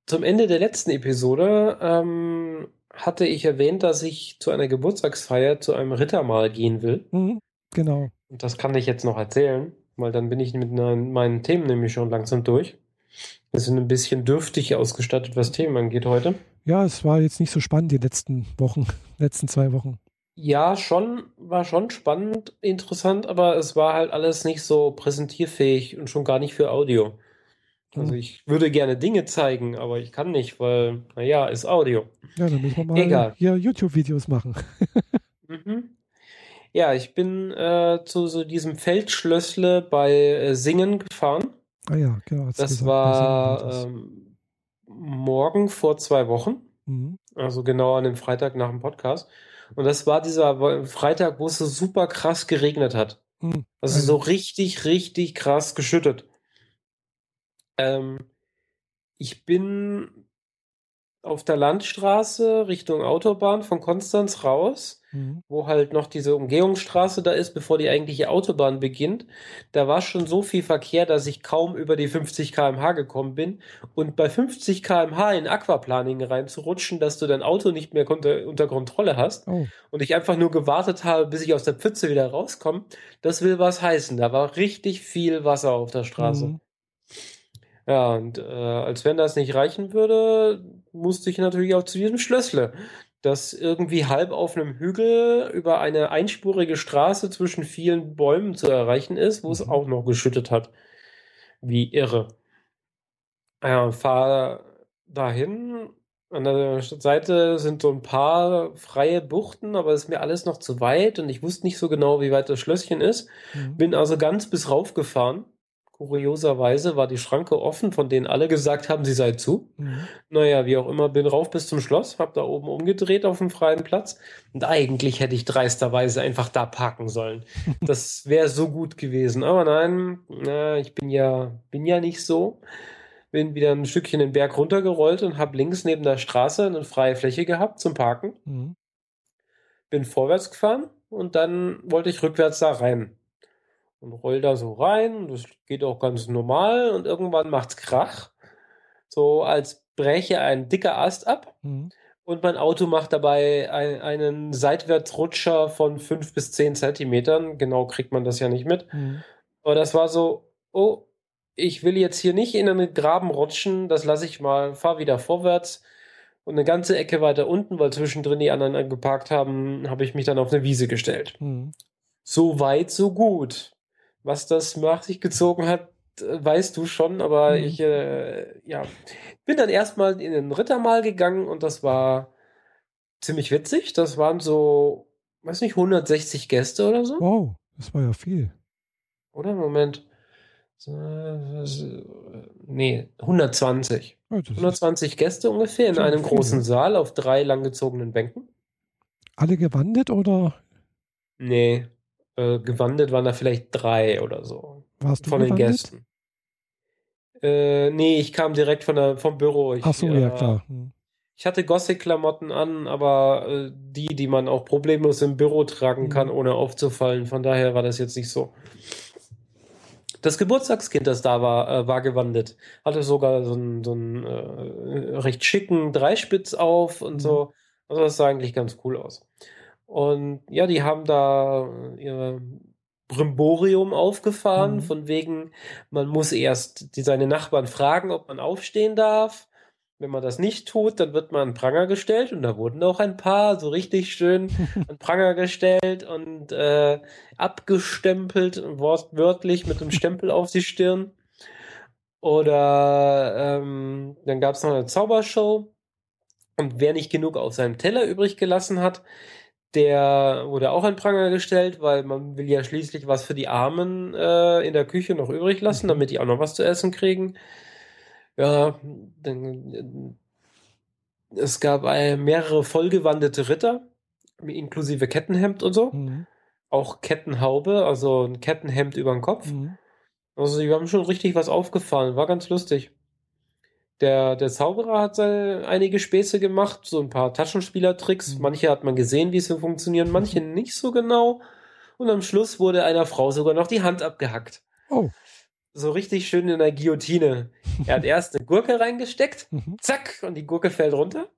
Zum Ende der letzten Episode ähm, hatte ich erwähnt, dass ich zu einer Geburtstagsfeier zu einem Rittermahl gehen will. Mhm, genau. Und das kann ich jetzt noch erzählen, weil dann bin ich mit meinen meinen Themen nämlich schon langsam durch. Wir sind ein bisschen dürftig ausgestattet, was Themen angeht heute. Ja, es war jetzt nicht so spannend die letzten Wochen, letzten zwei Wochen. Ja, schon, war schon spannend, interessant, aber es war halt alles nicht so präsentierfähig und schon gar nicht für Audio. Also Hm. ich würde gerne Dinge zeigen, aber ich kann nicht, weil, naja, ist Audio. Ja, dann müssen wir mal Egal. hier YouTube-Videos machen. Mhm. Ja, ich bin äh, zu so diesem Feldschlössle bei äh, Singen gefahren. Ah ja, genau. Das gesagt, war ähm, morgen vor zwei Wochen, mhm. also genau an dem Freitag nach dem Podcast. Und das war dieser Freitag, wo es so super krass geregnet hat. Mhm. Also so richtig, richtig krass geschüttet. Ähm, ich bin auf der Landstraße Richtung Autobahn von Konstanz raus, mhm. wo halt noch diese Umgehungsstraße da ist, bevor die eigentliche Autobahn beginnt. Da war schon so viel Verkehr, dass ich kaum über die 50 km/h gekommen bin. Und bei 50 km/h in Aquaplaning reinzurutschen, dass du dein Auto nicht mehr unter, unter Kontrolle hast oh. und ich einfach nur gewartet habe, bis ich aus der Pfütze wieder rauskomme, das will was heißen. Da war richtig viel Wasser auf der Straße. Mhm. Ja, und äh, als wenn das nicht reichen würde, musste ich natürlich auch zu diesem Schlössle, das irgendwie halb auf einem Hügel über eine einspurige Straße zwischen vielen Bäumen zu erreichen ist, wo es mhm. auch noch geschüttet hat. Wie irre. Ja, fahr dahin. An der Seite sind so ein paar freie Buchten, aber es ist mir alles noch zu weit und ich wusste nicht so genau, wie weit das Schlösschen ist. Mhm. Bin also ganz bis rauf gefahren Kurioserweise war die Schranke offen, von denen alle gesagt haben, sie sei zu. Mhm. Naja, wie auch immer, bin rauf bis zum Schloss, hab da oben umgedreht auf dem freien Platz. Und eigentlich hätte ich dreisterweise einfach da parken sollen. Das wäre so gut gewesen. Aber nein, na, ich bin ja, bin ja nicht so. Bin wieder ein Stückchen den Berg runtergerollt und hab links neben der Straße eine freie Fläche gehabt zum Parken. Mhm. Bin vorwärts gefahren und dann wollte ich rückwärts da rein und roll da so rein. Das geht auch ganz normal und irgendwann macht's Krach. So als breche ein dicker Ast ab. Mhm. Und mein Auto macht dabei ein, einen Seitwärtsrutscher von fünf bis zehn Zentimetern. Genau kriegt man das ja nicht mit. Mhm. Aber das war so, oh, ich will jetzt hier nicht in einen Graben rutschen, das lasse ich mal, fahr wieder vorwärts. Und eine ganze Ecke weiter unten, weil zwischendrin die anderen geparkt haben, habe ich mich dann auf eine Wiese gestellt. Mhm. So weit, so gut was das nach sich gezogen hat, weißt du schon, aber mhm. ich äh, ja, bin dann erstmal in den Rittermal gegangen und das war ziemlich witzig. Das waren so, weiß nicht, 160 Gäste oder so. Wow, das war ja viel. Oder? Moment. Nee, 120. Oh, 120 Gäste ungefähr in einem viel. großen Saal auf drei langgezogenen Bänken. Alle gewandet oder? Nee, äh, gewandelt waren da vielleicht drei oder so. Warst du Von gewandelt? den Gästen. Äh, nee, ich kam direkt von der, vom Büro. Ich, Ach so, ja, klar. Hm. Ich hatte Gothic-Klamotten an, aber äh, die, die man auch problemlos im Büro tragen hm. kann, ohne aufzufallen. Von daher war das jetzt nicht so. Das Geburtstagskind, das da war, äh, war gewandelt. Hatte sogar so einen, so einen äh, recht schicken Dreispitz auf und mhm. so. Also das sah eigentlich ganz cool aus. Und ja, die haben da ihr Brimborium aufgefahren, mhm. von wegen, man muss erst die, seine Nachbarn fragen, ob man aufstehen darf. Wenn man das nicht tut, dann wird man an Pranger gestellt und da wurden auch ein paar so richtig schön an Pranger gestellt und äh, abgestempelt, wortwörtlich mit einem Stempel auf die Stirn. Oder ähm, dann gab es noch eine Zaubershow und wer nicht genug auf seinem Teller übrig gelassen hat, der wurde auch an Pranger gestellt, weil man will ja schließlich was für die Armen äh, in der Küche noch übrig lassen, mhm. damit die auch noch was zu essen kriegen. Ja, dann, es gab äh, mehrere vollgewandete Ritter, inklusive Kettenhemd und so. Mhm. Auch Kettenhaube, also ein Kettenhemd über den Kopf. Mhm. Also die haben schon richtig was aufgefallen, war ganz lustig. Der, der Zauberer hat seine, einige Späße gemacht, so ein paar Taschenspielertricks. Mhm. Manche hat man gesehen, wie sie funktionieren, manche mhm. nicht so genau. Und am Schluss wurde einer Frau sogar noch die Hand abgehackt. Oh. So richtig schön in der Guillotine. Er hat erst eine Gurke reingesteckt, mhm. zack, und die Gurke fällt runter.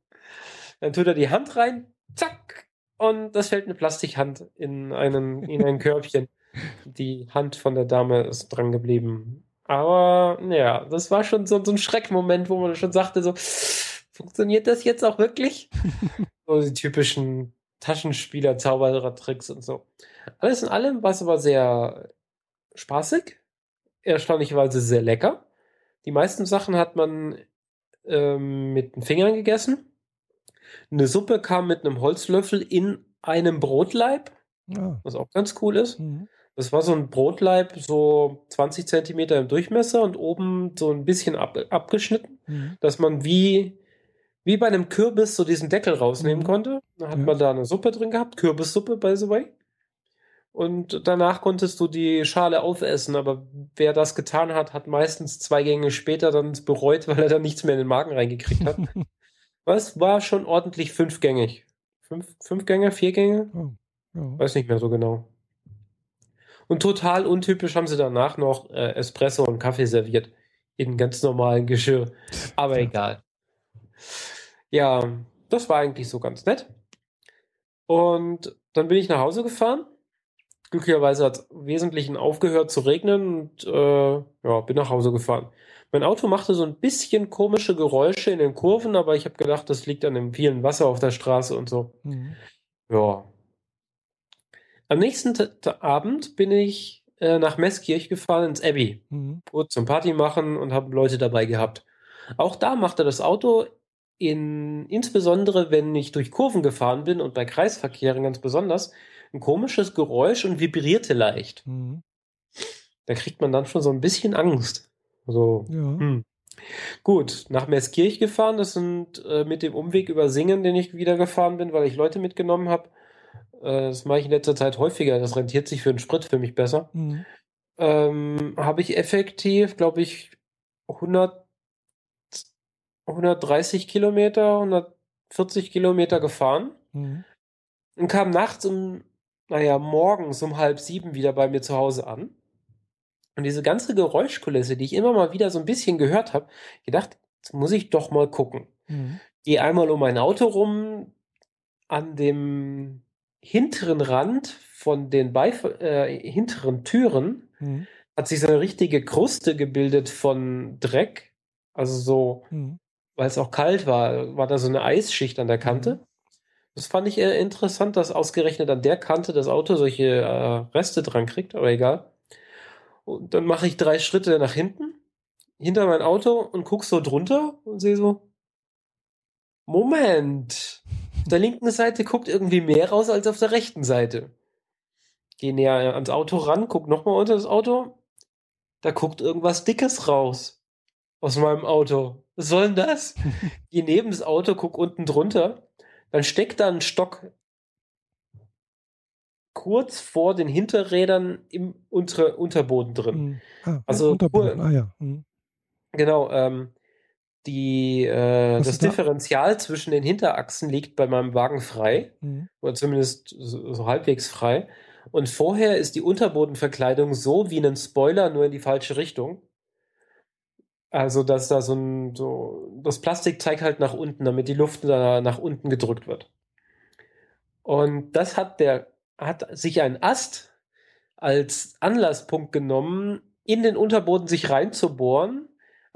Dann tut er die Hand rein, zack, und das fällt eine Plastikhand in, einen, in ein Körbchen. Die Hand von der Dame ist dran geblieben. Aber ja, das war schon so, so ein Schreckmoment, wo man schon sagte, so, funktioniert das jetzt auch wirklich? so die typischen Taschenspieler, Zauberer-Tricks und so. Alles in allem war es aber sehr spaßig, erstaunlicherweise sehr lecker. Die meisten Sachen hat man ähm, mit den Fingern gegessen. Eine Suppe kam mit einem Holzlöffel in einem Brotleib, ja. was auch ganz cool ist. Mhm. Das war so ein Brotleib, so 20 Zentimeter im Durchmesser und oben so ein bisschen ab, abgeschnitten, mhm. dass man wie, wie bei einem Kürbis so diesen Deckel rausnehmen mhm. konnte. Da hat ja. man da eine Suppe drin gehabt, Kürbissuppe, by the way. Und danach konntest du die Schale aufessen, aber wer das getan hat, hat meistens zwei Gänge später dann bereut, weil er dann nichts mehr in den Magen reingekriegt hat. Was war schon ordentlich fünfgängig? Fünf, fünf Gänge, vier Gänge? Oh, ja. Weiß nicht mehr so genau. Und total untypisch haben sie danach noch äh, Espresso und Kaffee serviert. In ganz normalen Geschirr. Aber egal. Ja, das war eigentlich so ganz nett. Und dann bin ich nach Hause gefahren. Glücklicherweise hat es im Wesentlichen aufgehört zu regnen und äh, ja, bin nach Hause gefahren. Mein Auto machte so ein bisschen komische Geräusche in den Kurven, aber ich habe gedacht, das liegt an dem vielen Wasser auf der Straße und so. Mhm. Ja. Am nächsten Abend bin ich äh, nach Meßkirch gefahren ins Abbey. Mhm. Gut zum Party machen und habe Leute dabei gehabt. Auch da machte das Auto in, insbesondere wenn ich durch Kurven gefahren bin und bei Kreisverkehren ganz besonders, ein komisches Geräusch und vibrierte leicht. Mhm. Da kriegt man dann schon so ein bisschen Angst. So, Ja. hm. Gut, nach Meßkirch gefahren, das sind äh, mit dem Umweg über Singen, den ich wieder gefahren bin, weil ich Leute mitgenommen habe. Äh, das mache ich in letzter Zeit häufiger, das rentiert sich für den Sprit für mich besser. Mhm. Ähm, habe ich effektiv, glaube ich, 100, 130 Kilometer, 140 Kilometer gefahren Mhm. und kam nachts um, naja, morgens um halb sieben wieder bei mir zu Hause an. Und diese ganze Geräuschkulisse, die ich immer mal wieder so ein bisschen gehört habe, gedacht, jetzt muss ich doch mal gucken. Mhm. Gehe einmal um mein Auto rum, an dem hinteren Rand von den Beif äh, hinteren Türen Mhm. hat sich so eine richtige Kruste gebildet von Dreck. Also so, Mhm. weil es auch kalt war, war da so eine Eisschicht an der Kante. Das fand ich eher interessant, dass ausgerechnet an der Kante das Auto solche äh, Reste dran kriegt, aber egal. Und dann mache ich drei Schritte nach hinten, hinter mein Auto und guck so drunter und sehe so, Moment, auf der linken Seite guckt irgendwie mehr raus als auf der rechten Seite. Geh näher ans Auto ran, guck nochmal unter das Auto, da guckt irgendwas Dickes raus aus meinem Auto. Was soll denn das? Geh neben das Auto, guck unten drunter, dann steckt da ein Stock kurz vor den Hinterrädern im Unter Unterboden drin. Mhm. Ah, Also, Unterboden. Ah ja. Mhm. Genau, ähm, die, äh, das da? Differential zwischen den Hinterachsen liegt bei meinem Wagen frei, Mhm. oder zumindest so, so halbwegs frei. Und vorher ist die Unterbodenverkleidung so wie ein Spoiler, nur in die falsche Richtung. Also, dass da so ein, so, das Plastik zeigt halt nach unten, damit die Luft da nach unten gedrückt wird. Und das hat der, hat sich ein Ast als Anlasspunkt genommen, in den Unterboden sich reinzubohren.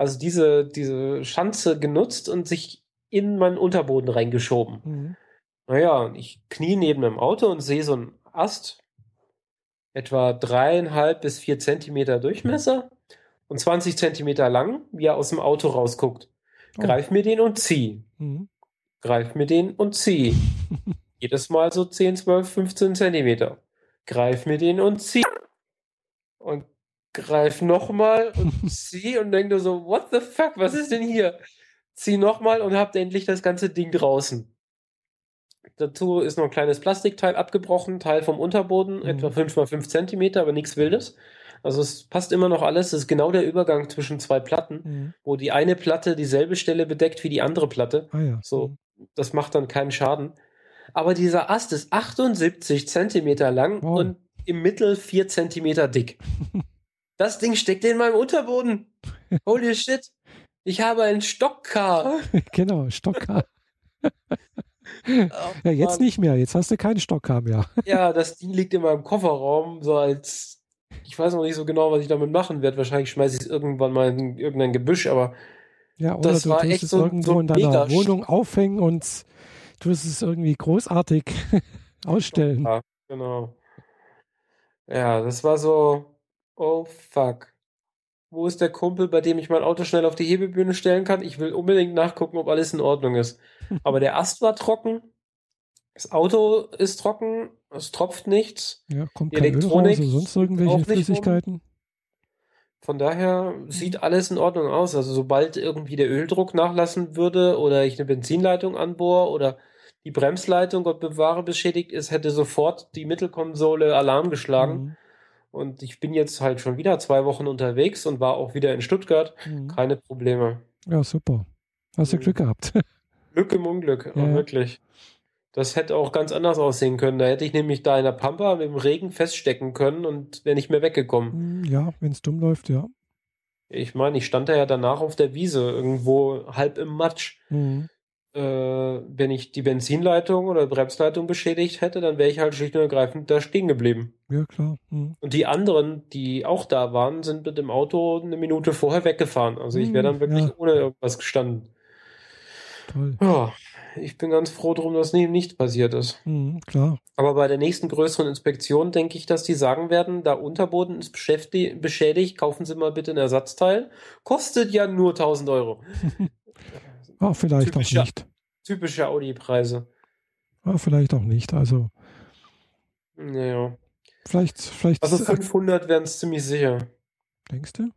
Also diese, diese Schanze genutzt und sich in meinen Unterboden reingeschoben. Mhm. Naja, ich knie neben dem Auto und sehe so einen Ast, etwa dreieinhalb bis vier Zentimeter Durchmesser und 20 Zentimeter lang, wie er aus dem Auto rausguckt. Oh. Greif mir den und zieh. Mhm. Greif mir den und zieh. Jedes Mal so 10, 12, 15 Zentimeter. Greif mir den und zieh. Und greif nochmal und zieh und denk du so, what the fuck, was ist denn hier? Zieh nochmal und habt endlich das ganze Ding draußen. Dazu ist noch ein kleines Plastikteil abgebrochen, Teil vom Unterboden, Mhm. etwa 5 mal 5 Zentimeter, aber nichts Wildes. Also es passt immer noch alles. Es ist genau der Übergang zwischen zwei Platten, Mhm. wo die eine Platte dieselbe Stelle bedeckt wie die andere Platte. Ah ja. So, das macht dann keinen Schaden. Aber dieser Ast ist 78 Zentimeter lang Wow. und im Mittel 4 Zentimeter dick. Das Ding steckt in meinem Unterboden. Holy shit. Ich habe ein Stockcar. Genau, Stockcar. Oh, Ja, jetzt Mann. nicht mehr. Jetzt hast du keinen Stockcar mehr. Ja, das Ding liegt in meinem Kofferraum, so als. Ich weiß noch nicht so genau, was ich damit machen werde. Wahrscheinlich schmeiße ich es irgendwann mal in irgendein Gebüsch, aber Ja, oder Das du war echt es so- irgendwo so in deiner mega Wohnung aufhängen und tust es irgendwie großartig ausstellen. Ja, genau. Ja, das war so, oh fuck. Wo ist der Kumpel, bei dem ich mein Auto schnell auf die Hebebühne stellen kann? Ich will unbedingt nachgucken, ob alles in Ordnung ist. Aber der Ast war trocken, das Auto ist trocken, es tropft nichts. Ja, kommt Die kein Öl raus Elektronik oder sonst irgendwelche. Flüssigkeiten. Von daher sieht alles in Ordnung aus. Also sobald irgendwie der Öldruck nachlassen würde oder ich eine Benzinleitung anbohre oder die Bremsleitung, Gott bewahre, beschädigt ist, hätte sofort die Mittelkonsole Alarm geschlagen. Mhm. Und ich bin jetzt halt schon wieder zwei Wochen unterwegs und war auch wieder in Stuttgart. Mhm. Keine Probleme. Ja, super. Hast du Mhm. Glück gehabt. Glück im Unglück, Ja. wirklich. Das hätte auch ganz anders aussehen können. Da hätte ich nämlich da in der Pampa im Regen feststecken können und wäre nicht mehr weggekommen. Hm, Ja, wenn es dumm läuft, ja. Ich meine, ich stand da ja danach auf der Wiese, irgendwo halb im Matsch. Mhm. Äh, wenn ich die Benzinleitung oder Bremsleitung beschädigt hätte, dann wäre ich halt schlicht und ergreifend da stehen geblieben. Ja, klar. Mhm. Und die anderen, die auch da waren, sind mit dem Auto eine Minute vorher weggefahren. Also ich wäre dann wirklich ja. ohne irgendwas gestanden. Toll. Ja, ich bin ganz froh drum, dass nie, nicht passiert ist. Mhm, klar. Aber bei der nächsten größeren Inspektion denke ich, dass die sagen werden, da Unterboden ist beschädigt, kaufen Sie mal bitte ein Ersatzteil. Kostet ja nur 1000 Euro. Ah, vielleicht Typisch, auch nicht. Typische Audi-Preise. Ah, vielleicht auch nicht. Also, Naja. vielleicht, vielleicht, Also 500 wären es ziemlich sicher. denkst du?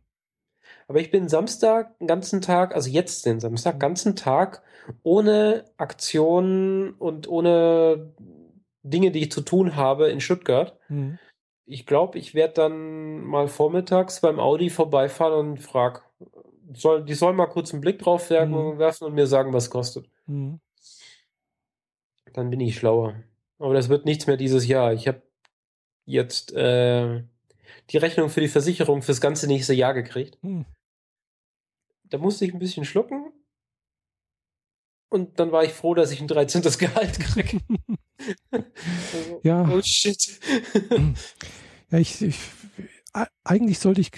Aber ich bin Samstag den ganzen Tag, also jetzt den Samstag, ganzen Tag ohne Aktionen und ohne Dinge, die ich zu tun habe in Stuttgart. Mhm. Ich glaube, ich werde dann mal vormittags beim Audi vorbeifahren und frag, soll, die sollen mal kurz einen Blick drauf werfen, Mhm. werfen und mir sagen, was kostet. Mhm. Dann bin ich schlauer. Aber das wird nichts mehr dieses Jahr. Ich habe jetzt äh, die Rechnung für die Versicherung fürs ganze nächste Jahr gekriegt. Mhm. Da musste ich ein bisschen schlucken. Und dann war ich froh, dass ich ein 13. Gehalt kriege. also, Ja. Oh shit. Ja, ich, ich eigentlich sollte ich,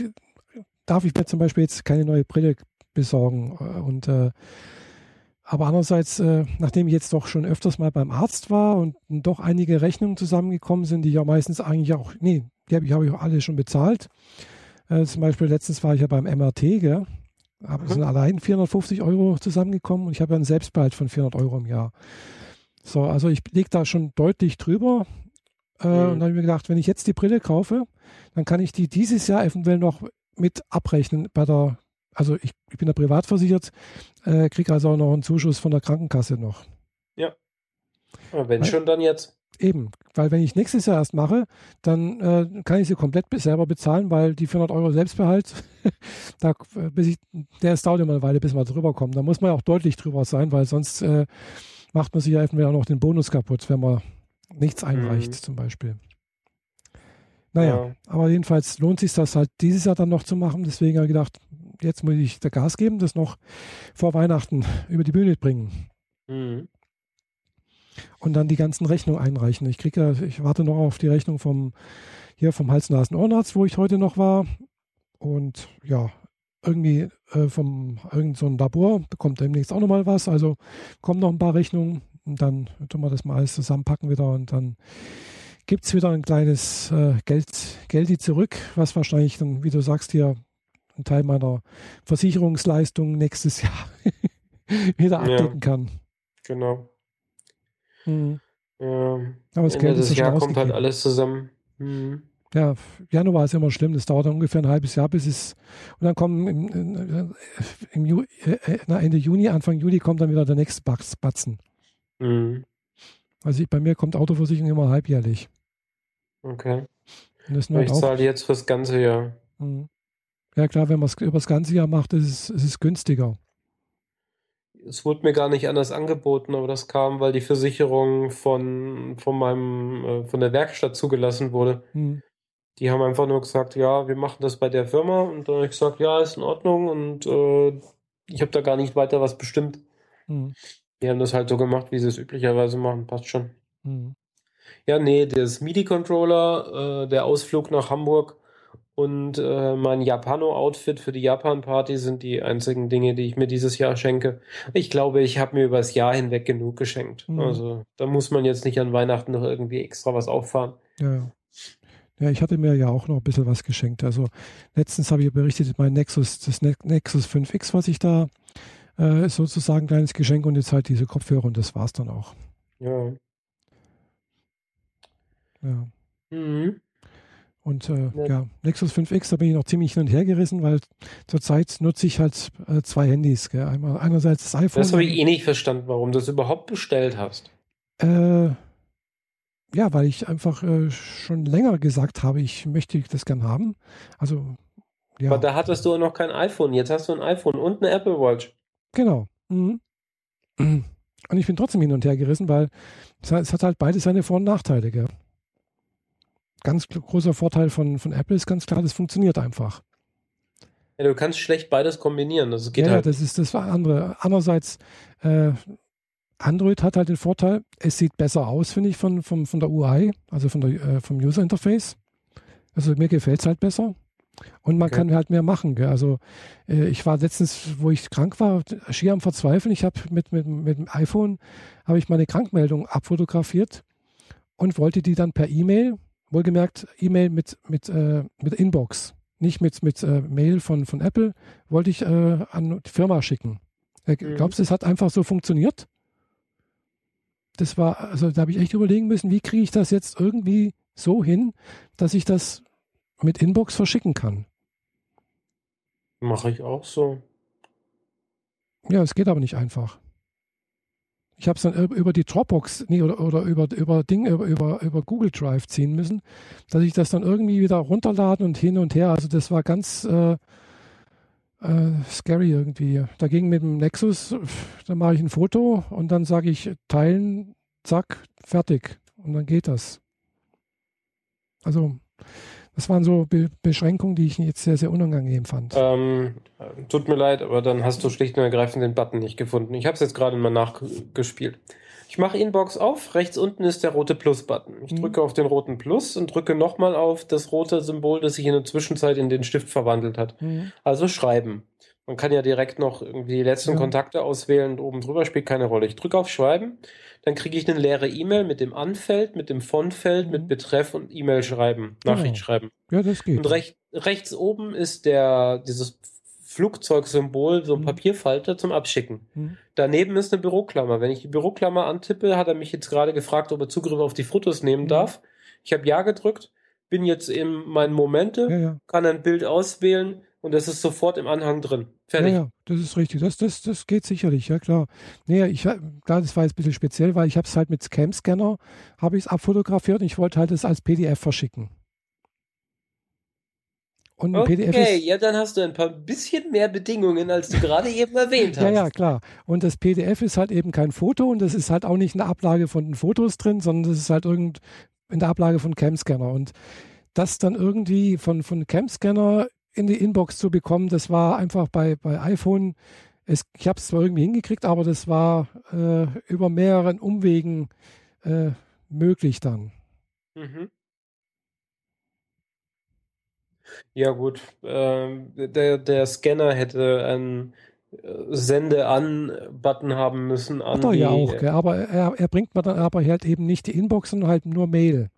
darf ich mir zum Beispiel jetzt keine neue Brille besorgen. äh, Und äh, aber andererseits, äh, nachdem ich jetzt doch schon öfters mal beim Arzt war und doch einige Rechnungen zusammengekommen sind, die ja meistens eigentlich auch, nee, die habe ich, hab ich auch alle schon bezahlt. Äh, zum Beispiel letztens war ich ja beim MRT, gell? Aber es sind allein 450 Euro zusammengekommen und ich habe ja einen Selbstbehalt von 400 Euro im Jahr. So, also ich liege da schon deutlich drüber. Äh, Mhm. Und dann habe ich mir gedacht, wenn ich jetzt die Brille kaufe, dann kann ich die dieses Jahr eventuell noch mit abrechnen bei der, also ich, ich bin da privat versichert, äh, kriege also auch noch einen Zuschuss von der Krankenkasse noch. Aber wenn Weil- schon, dann jetzt. Eben, weil wenn ich nächstes Jahr erst mache, dann äh, kann ich sie komplett be- selber bezahlen, weil die 400 Euro Selbstbehalt, da, äh, bis ich, der es dauert immer eine Weile, bis man drüber kommt. Da muss man ja auch deutlich drüber sein, weil sonst äh, macht man sich ja auch noch den Bonus kaputt, wenn man nichts einreicht Mhm. zum Beispiel. Naja, Ja. aber jedenfalls lohnt sich das halt dieses Jahr dann noch zu machen. Deswegen habe ich gedacht, jetzt muss ich da Gas geben, das noch vor Weihnachten über die Bühne bringen Mhm. und dann die ganzen Rechnungen einreichen. Ich kriege ja, ich warte noch auf die Rechnung vom hier vom Hals-Nasen-Ohrenarzt, wo ich heute noch war. Und ja, irgendwie äh, vom irgend so ein Labor bekommt demnächst auch nochmal was. Also kommen noch ein paar Rechnungen und dann tun wir das mal alles zusammenpacken wieder und dann gibt es wieder ein kleines äh, Geld, Geldi zurück, was wahrscheinlich dann, wie du sagst, hier ein Teil meiner Versicherungsleistung nächstes Jahr wieder Ja. abdecken kann. Genau. Mhm. Ja. Aber das Ende Geld ist des ja schon Jahr kommt halt alles zusammen. Mhm. Ja, Januar ist immer schlimm. Das dauert dann ungefähr ein halbes Jahr, bis es. Und dann kommen im, im, Ju, äh, na, Ende Juni, Anfang Juli kommt dann wieder der nächste Batz- Batzen. Mhm. Also ich, bei mir kommt Autoversicherung immer halbjährlich. Okay. Ich zahle jetzt fürs ganze Jahr. Mhm. Ja klar, wenn man es über das ganze Jahr macht, ist es, ist es günstiger. Es wurde mir gar nicht anders angeboten, aber das kam, weil die Versicherung von, von meinem, äh, von der Werkstatt zugelassen wurde. Mhm. Die haben einfach nur gesagt, ja, wir machen das bei der Firma und dann habe ich gesagt, ja, ist in Ordnung und äh, ich habe da gar nicht weiter was bestimmt. Mhm. Die haben das halt so gemacht, wie sie es üblicherweise machen, passt schon. Mhm. Ja, nee, das MIDI-Controller, äh, der Ausflug nach Hamburg und äh, mein Japano-Outfit für die Japan-Party sind die einzigen Dinge, die ich mir dieses Jahr schenke. Ich glaube, ich habe mir übers Jahr hinweg genug geschenkt. Mhm. Also da muss man jetzt nicht an Weihnachten noch irgendwie extra was auffahren. Ja, ja. Ich hatte mir ja auch noch ein bisschen was geschenkt. Also letztens habe ich berichtet, mein Nexus, das Ne- Nexus 5X, was ich da äh, sozusagen ein kleines Geschenk und jetzt halt diese Kopfhörer und das war's dann auch. Ja. Ja. Mhm. Und äh, Ja. ja, Nexus 5X, da bin ich noch ziemlich hin und her gerissen, weil zurzeit nutze ich halt äh, zwei Handys. Gell? Einmal, einerseits das iPhone. Das habe ich eh nicht verstanden, warum du es überhaupt bestellt hast. äh, ja, weil ich einfach äh, schon länger gesagt habe, ich möchte das gern haben. Also, ja, Aber da hattest du noch kein iPhone. Jetzt hast du ein iPhone und eine Apple Watch. genau. Mhm. Und ich bin trotzdem hin und her gerissen, weil es hat halt beide seine Vor- und Nachteile. Gell? Ganz großer Vorteil von, von Apple ist ganz klar, das funktioniert einfach. Ja, du kannst schlecht beides kombinieren. Das geht ja, halt. das ist das andere. Andererseits, äh, Android hat halt den Vorteil, es sieht besser aus, finde ich, von, von, von der UI, also von der, äh, vom User Interface. Also mir gefällt es halt besser. Und man okay. kann halt mehr machen. Gell? Also äh, ich war letztens, wo ich krank war, schier am Verzweifeln. Ich habe mit, mit, mit dem iPhone habe ich meine Krankmeldung abfotografiert und wollte die dann per E-Mail, wohlgemerkt E-Mail mit, mit, äh, mit Inbox, nicht mit, mit äh, Mail von, von Apple, wollte ich äh, an die Firma schicken. Äh, mhm. Glaubst du, es hat einfach so funktioniert? Das war, also da habe ich echt überlegen müssen, wie kriege ich das jetzt irgendwie so hin, dass ich das mit Inbox verschicken kann. Mache ich auch so. Ja, es geht aber nicht einfach. Ich habe es dann über die Dropbox nee, oder, oder über, über Ding, über, über, über Google Drive ziehen müssen, dass ich das dann irgendwie wieder runterladen und hin und her. Also das war ganz äh, äh, scary irgendwie. Dagegen mit dem Nexus, da mache ich ein Foto und dann sage ich teilen, zack, fertig. Und dann geht das. Also das waren so Be Beschränkungen, die ich jetzt sehr, sehr unangenehm fand. Ähm, tut mir leid, aber dann hast du schlicht und ergreifend den Button nicht gefunden. Ich habe es jetzt gerade mal nachgespielt. Ich mache Inbox auf, rechts unten ist der rote Plus-Button. Ich mhm. drücke auf den roten Plus und drücke nochmal auf das rote Symbol, das sich in der Zwischenzeit in den Stift verwandelt hat. Mhm. Also schreiben. Man kann ja direkt noch irgendwie die letzten ja. Kontakte auswählen und oben drüber spielt keine Rolle. Ich drücke auf Schreiben, dann kriege ich eine leere E-Mail mit dem Anfeld, mit dem Von-Feld, mhm. mit Betreff und E-Mail schreiben, Nachricht genau. schreiben. Ja, das geht. Und recht, rechts oben ist der, dieses Flugzeugsymbol, so ein mhm. Papierfalter zum Abschicken. Mhm. Daneben ist eine Büroklammer. Wenn ich die Büroklammer antippe, hat er mich jetzt gerade gefragt, ob er Zugriff auf die Fotos nehmen mhm. darf. Ich habe Ja gedrückt, bin jetzt in meinen Momente, ja, ja. kann ein Bild auswählen, und das ist sofort im Anhang drin. Fertig. Ja, ja, das ist richtig. Das, das, das geht sicherlich, ja klar. Nee, ich, klar, das war jetzt ein bisschen speziell, weil ich habe es halt mit Cam-Scanner, habe ich es abfotografiert und ich wollte halt es als PDF verschicken. Und ein okay, PDF ist, ja, dann hast du ein paar bisschen mehr Bedingungen, als du gerade eben erwähnt hast. Ja, ja, klar. Und das PDF ist halt eben kein Foto und das ist halt auch nicht eine Ablage von den Fotos drin, sondern das ist halt irgend in der Ablage von Cam-Scanner. Und das dann irgendwie von, von Cam-Scanner in die Inbox zu bekommen, das war einfach bei, bei iPhone, es, ich habe es zwar irgendwie hingekriegt, aber das war äh, über mehreren Umwegen äh, möglich dann. Mhm. Ja gut, ähm, der, der Scanner hätte einen äh, Sende an Button haben müssen. An Hat er ja auch, gell? aber er, er bringt mir dann aber halt eben nicht die Inbox, sondern halt nur Mail.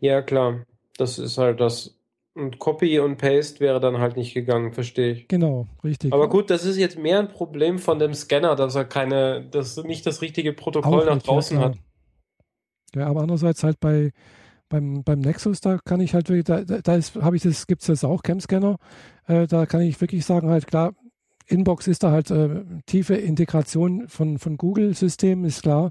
Ja klar, das ist halt das und Copy und Paste wäre dann halt nicht gegangen, verstehe ich. Genau, richtig. Aber gut, das ist jetzt mehr ein Problem von dem Scanner, dass er keine, dass nicht das richtige Protokoll Auch nach nicht, draußen ja, hat. Ja, aber andererseits halt bei beim, beim Nexus, da kann ich halt wirklich, da, da habe ich das, gibt es das auch, Cam-Scanner, äh, da kann ich wirklich sagen, halt klar, Inbox ist da halt äh, tiefe Integration von, von Google-Systemen, ist klar.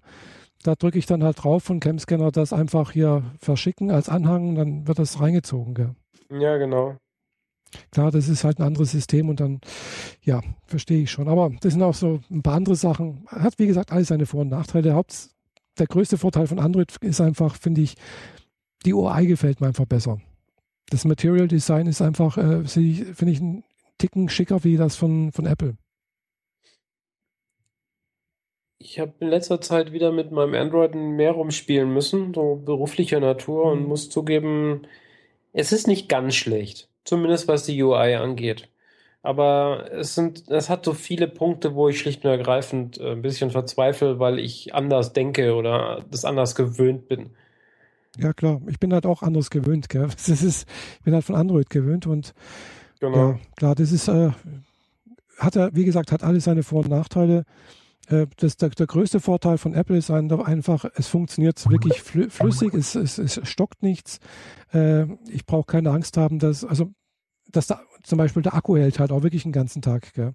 Da drücke ich dann halt drauf von Cam-Scanner das einfach hier verschicken als Anhang, dann wird das reingezogen. Gell? Ja, genau. Klar, das ist halt ein anderes System und dann, ja, verstehe ich schon. Aber das sind auch so ein paar andere Sachen. Hat, wie gesagt, alles seine Vor- und Nachteile. Haupt, der größte Vorteil von Android ist einfach, finde ich, die UI gefällt mir einfach besser. Das Material Design ist einfach, äh, finde ich, einen Ticken schicker wie das von, von Apple. Ich habe in letzter Zeit wieder mit meinem Android mehr rumspielen müssen, so beruflicher Natur, mhm. und muss zugeben, es ist nicht ganz schlecht. Zumindest was die UI angeht. Aber es sind, es hat so viele Punkte, wo ich schlicht und ergreifend äh, ein bisschen verzweifle, weil ich anders denke oder das anders gewöhnt bin. Ja, klar. Ich bin halt auch anders gewöhnt, gell? Das ist, ich bin halt von Android gewöhnt und genau. ja, klar, das ist, äh, hat er, wie gesagt, hat alles seine Vor- und Nachteile. Äh, das, der, der, größte Vorteil von Apple ist einfach, es funktioniert wirklich flüssig, es, es, es stockt nichts. Äh, ich brauche keine Angst haben, dass, also, dass da, zum Beispiel der Akku hält halt auch wirklich den ganzen Tag. Gell?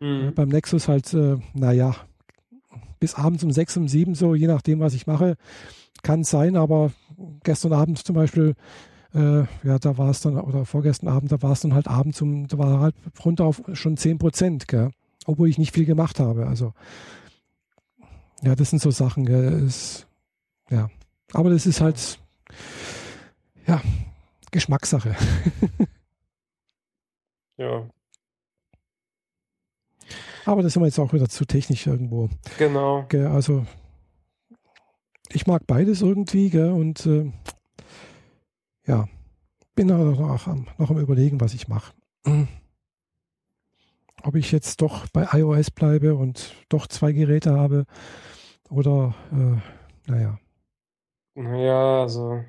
Mhm. Beim Nexus halt, äh, naja, bis abends um sechs, um sieben so, je nachdem, was ich mache, kann es sein, aber gestern Abend zum Beispiel, äh, ja, da war es dann, oder vorgestern Abend, da war es dann halt abends um, da war halt runter auf schon zehn Prozent, gell? Obwohl ich nicht viel gemacht habe. Also Ja, das sind so Sachen, gell, ist, ja. Aber das ist halt, ja, Geschmackssache. ja. Aber das sind wir jetzt auch wieder zu technisch irgendwo. Genau. Gell, also, ich mag beides irgendwie, gell, und äh, ja, bin noch, noch, am, noch am Überlegen, was ich mache. Ob ich jetzt doch bei iOS bleibe und doch zwei Geräte habe oder, äh, naja. Naja, also.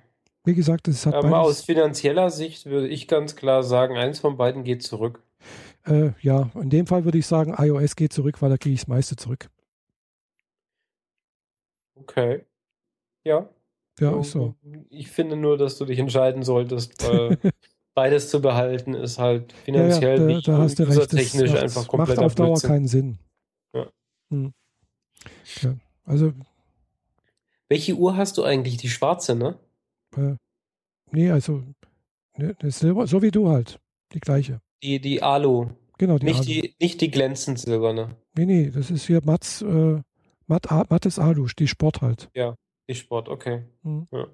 Wie gesagt, es hat. Aber aus finanzieller Sicht würde ich ganz klar sagen, eins von beiden geht zurück. Äh, ja, in dem Fall würde ich sagen, iOS geht zurück, weil da kriege ich das meiste zurück. Okay. Ja. Ja, so, ist so. Ich finde nur, dass du dich entscheiden solltest, weil beides zu behalten ist halt finanziell ja, ja, da, nicht da hast du recht. technisch macht, einfach komplett macht auf Dauer keinen Sinn. Ja. Hm. ja. Also. Welche Uhr hast du eigentlich? Die schwarze, ne? Äh, nee, also ne, Silber, so wie du halt. Die gleiche. Die, die Alu. Genau, die nicht Alu. Die, nicht die glänzend silberne. Nee, nee, das ist hier Mats, äh, Matt, mattes Alu, die Sport halt. Ja, die Sport, okay. Mhm. Ja.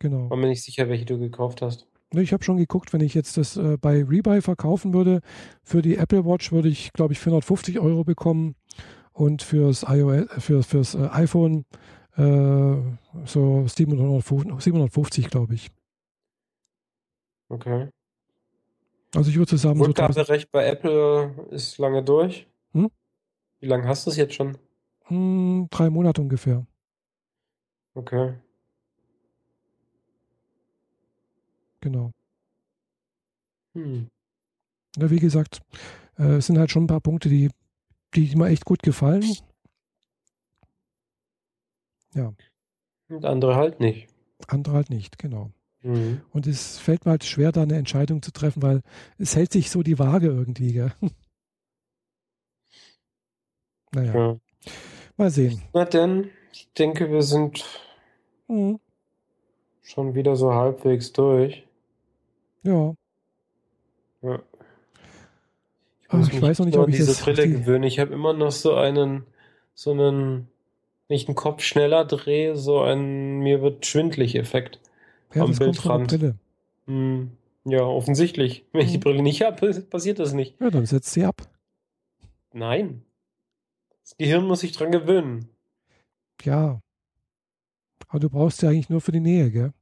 Genau. War mir nicht sicher, welche du gekauft hast. Ich habe schon geguckt, wenn ich jetzt das äh, bei Rebuy verkaufen würde, für die Apple Watch würde ich, glaube ich, 450 Euro bekommen und fürs iOS, für, fürs äh, iPhone äh, so 750, 750 glaube ich. Okay. Also ich würde zusammen. Rückgaberecht so bei Apple ist lange durch. Hm? Wie lange hast du es jetzt schon? Hm, drei Monate ungefähr. Okay. Genau. Hm. Ja, wie gesagt, äh, es sind halt schon ein paar Punkte, die, die mir echt gut gefallen. Ja. Und andere halt nicht. Andere halt nicht, genau. Mhm. Und es fällt mir halt schwer, da eine Entscheidung zu treffen, weil es hält sich so die Waage irgendwie. Gell? naja. Ja. Mal sehen. Na denn, ich denke, wir sind mhm. schon wieder so halbwegs durch. Ja. Ja. Ich, Ach, ich weiß noch nicht, ob ich diese Brille gewöhne. Ich habe immer noch so einen, so einen, nicht einen Kopf schneller drehe, so einen mir wird schwindlig Effekt ja, am Bildrand. Hm, ja, offensichtlich. Wenn ich die Mhm. Brille nicht habe, passiert das nicht. Ja, dann setzt sie ab. Nein. Das Gehirn muss sich dran gewöhnen. Ja. Aber du brauchst sie eigentlich nur für die Nähe, gell?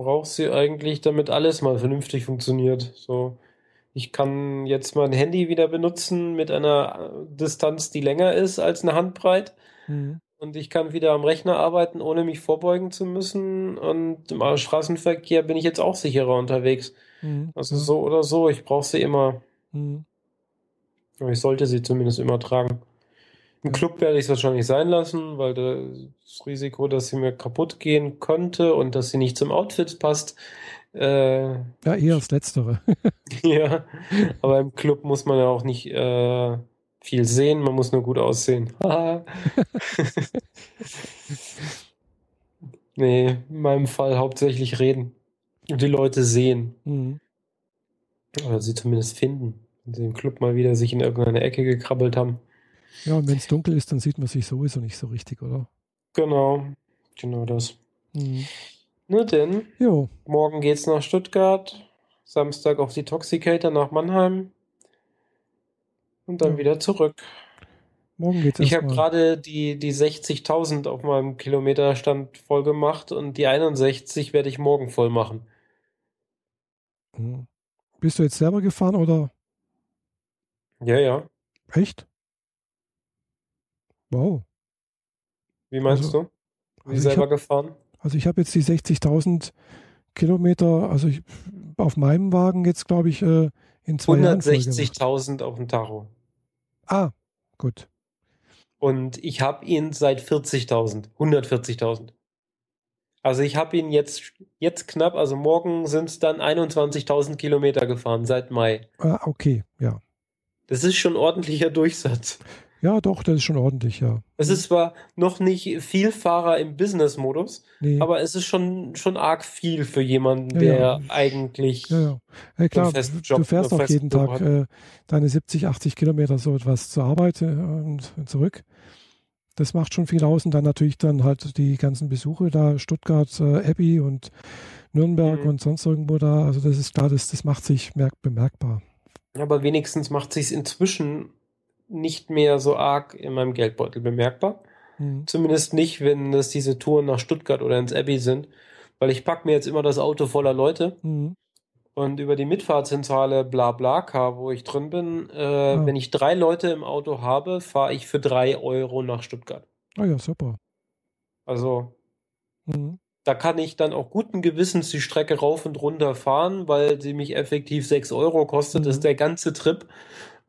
Ich brauche sie eigentlich, damit alles mal vernünftig funktioniert. So, ich kann jetzt mein Handy wieder benutzen mit einer äh, Distanz, die länger ist als eine Handbreit. Mhm. Und ich kann wieder am Rechner arbeiten, ohne mich vorbeugen zu müssen. Und im Straßenverkehr bin ich jetzt auch sicherer unterwegs. Mhm. Also ja. so oder so, ich brauche sie immer. Mhm. Aber ich sollte sie zumindest immer tragen. Im. Club werde ich es wahrscheinlich sein lassen, weil das Risiko, dass sie mir kaputt gehen könnte und dass sie nicht zum Outfit passt, äh, Ja, eher das Letztere. ja. Aber im Club muss man ja auch nicht äh, viel sehen, man muss nur gut aussehen. Haha. nee, in meinem Fall hauptsächlich reden. Und die Leute sehen. Mhm. Oder sie zumindest finden. Wenn sie im Club mal wieder sich in irgendeine Ecke gekrabbelt haben. Ja, und wenn es dunkel ist, dann sieht man sich sowieso nicht so richtig, oder? Genau. Genau das. Mhm. Na denn, Jo, morgen geht's nach Stuttgart. Samstag auf die Toxicator nach Mannheim. Und dann Ja. wieder zurück. morgen geht's Ich habe gerade die, die 60.000 auf meinem Kilometerstand voll gemacht und die 61 werde ich morgen voll machen. Mhm. Bist du jetzt selber gefahren oder Ja, ja. echt? Wow. Wie meinst Also- du? Wie also selber hab- gefahren? Also ich habe jetzt die 60.000 Kilometer, also ich, auf meinem Wagen jetzt glaube ich äh, in zwei Jahren voll gemacht. 160.000 auf dem Tacho. Ah, gut. Und ich habe ihn seit 40.000, 140.000. Also ich habe ihn jetzt, jetzt knapp, also morgen sind es dann 21.000 Kilometer gefahren seit Mai. Ah, okay, ja. Das ist schon ordentlicher Durchsatz. Ja, doch, das ist schon ordentlich, ja. Es ist zwar noch nicht viel Fahrer im Business-Modus, Nee. aber es ist schon, schon arg viel für jemanden, Ja, der ja. eigentlich. Ja, ja. ja klar, festen du Job, fährst auch jeden Tag Job äh, deine 70, 80 Kilometer so etwas zur Arbeit äh, und zurück. Das macht schon viel aus und dann natürlich dann halt die ganzen Besuche da, Stuttgart, äh, Abbey und Nürnberg Mhm. und sonst irgendwo da. Also das ist klar, das, das macht sich merk bemerkbar. Aber wenigstens macht sich inzwischen nicht mehr so arg in meinem Geldbeutel bemerkbar. Mhm. Zumindest nicht, wenn es diese Touren nach Stuttgart oder ins Abbey sind. Weil ich packe mir jetzt immer das Auto voller Leute Mhm. und über die Mitfahrzentrale BlaBlaCar, wo ich drin bin, äh, Ah. wenn ich drei Leute im Auto habe, fahre ich für drei Euro nach Stuttgart. Ah ja, super. Also Mhm. da kann ich dann auch guten Gewissens die Strecke rauf und runter fahren, weil sie mich effektiv 6 Euro kostet, Mhm. ist der ganze Trip.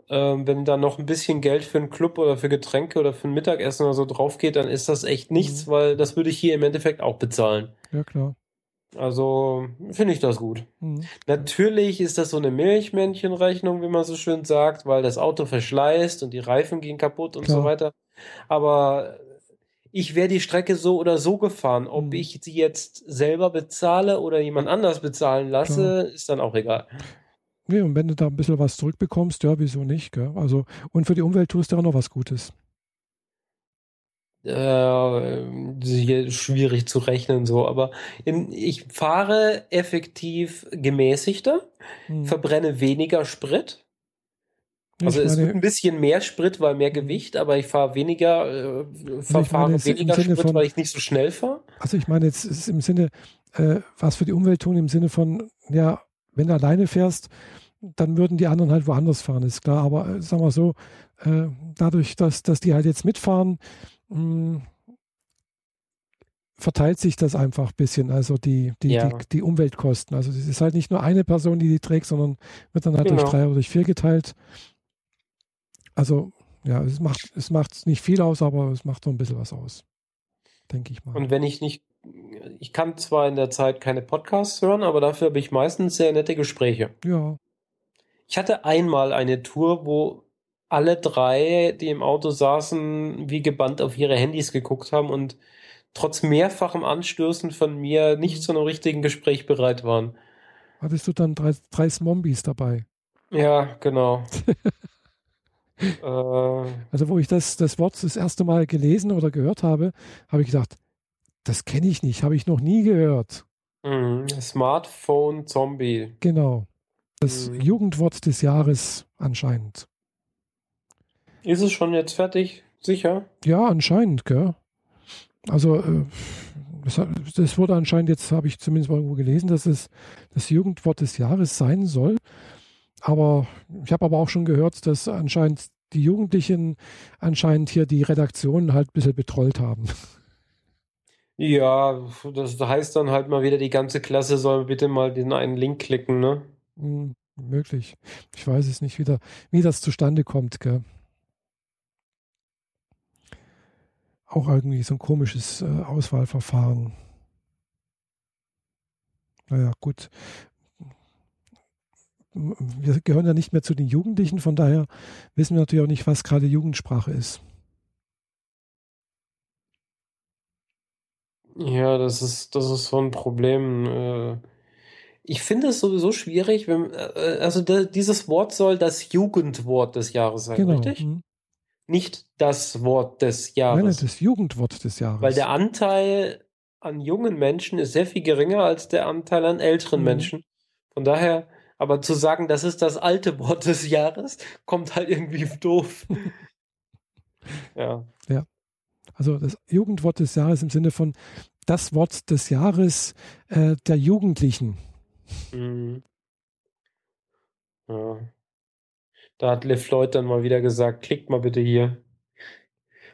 Ähm, wenn da noch ein bisschen Geld für einen Club oder für Getränke oder für ein Mittagessen oder so drauf geht, dann ist das echt nichts, Mhm. weil das würde ich hier im Endeffekt auch bezahlen. Ja, klar. Also finde ich das gut. Mhm. Natürlich ist das so eine Milchmännchenrechnung, wie man so schön sagt, weil das Auto verschleißt und die Reifen gehen kaputt und Klar. so weiter. Aber ich wäre die Strecke so oder so gefahren. Ob Mhm. ich sie jetzt selber bezahle oder jemand anders bezahlen lasse, ist dann auch egal. Nee, und wenn du da ein bisschen was zurückbekommst, ja, wieso nicht? Gell? Also, und für die Umwelt tust du auch noch was Gutes. Äh, hier schwierig zu rechnen so, aber in, ich fahre effektiv gemäßigter, Mhm. verbrenne weniger Sprit. Also es wird ein bisschen mehr Sprit, weil mehr Gewicht, aber ich fahre weniger, äh, verfahre jetzt im weniger Sprit, von- weil ich nicht so schnell fahre. Also ich meine jetzt ist im Sinne, äh, was für die Umwelt tun, im Sinne von, ja, wenn du alleine fährst, dann würden die anderen halt woanders fahren, ist klar. Aber äh, sagen wir so, äh, dadurch, dass, dass die halt jetzt mitfahren, mh, verteilt sich das einfach ein bisschen, also die, die, Ja. die, die Umweltkosten. Also es ist halt nicht nur eine Person, die die trägt, sondern wird dann halt Genau. durch drei oder durch vier geteilt. Also ja, es macht, es macht nicht viel aus, aber es macht doch ein bisschen was aus. Denke ich mal. Und wenn ich nicht, ich kann zwar in der Zeit keine Podcasts hören, aber dafür habe ich meistens sehr nette Gespräche. ja, Ich hatte einmal eine Tour, wo alle drei, die im Auto saßen, wie gebannt auf ihre Handys geguckt haben und trotz mehrfachem Anstößen von mir nicht zu einem richtigen Gespräch bereit waren. hattest du dann drei, drei Zombies dabei. Ja, genau. äh, Also wo ich das, das Wort das erste Mal gelesen oder gehört habe, habe ich gedacht, das kenne ich nicht, habe ich noch nie gehört. mh, Smartphone Zombie. Genau. Das Mhm. Jugendwort des Jahres anscheinend. Ist es schon jetzt fertig? Sicher? Ja, anscheinend, gell? Also äh, das, wurde anscheinend, jetzt habe ich zumindest mal irgendwo gelesen, dass es das Jugendwort des Jahres sein soll. Aber ich habe aber auch schon gehört, dass anscheinend die Jugendlichen anscheinend hier die Redaktion halt ein bisschen betrollt haben. Ja, das heißt dann halt mal wieder, die ganze Klasse soll bitte mal den einen Link klicken, ne? Hm, möglich. Ich weiß es nicht, wie, wie das zustande kommt. Gell? Auch irgendwie so ein komisches äh, Auswahlverfahren. Naja, gut. Wir gehören ja nicht mehr zu den Jugendlichen, von daher wissen wir natürlich auch nicht, was gerade Jugendsprache ist. Ja, das ist, das ist so ein Problem. Äh. Ich finde es sowieso schwierig, wenn, äh, also da, dieses Wort soll das Jugendwort des Jahres sein, Genau. richtig? Hm. Nicht das Wort des Nein, nein, Jahres. das Jugendwort des Jahres. Weil der Anteil an jungen Menschen ist sehr viel geringer als der Anteil an älteren Mhm. Menschen. Von daher, aber zu sagen, das ist das alte Wort des Jahres, kommt halt irgendwie doof. Ja. Also das Jugendwort des Jahres im Sinne von das Wort des Jahres äh, der Jugendlichen. Mhm. Ja. Da hat Liv Floyd dann mal wieder gesagt, klickt mal bitte hier.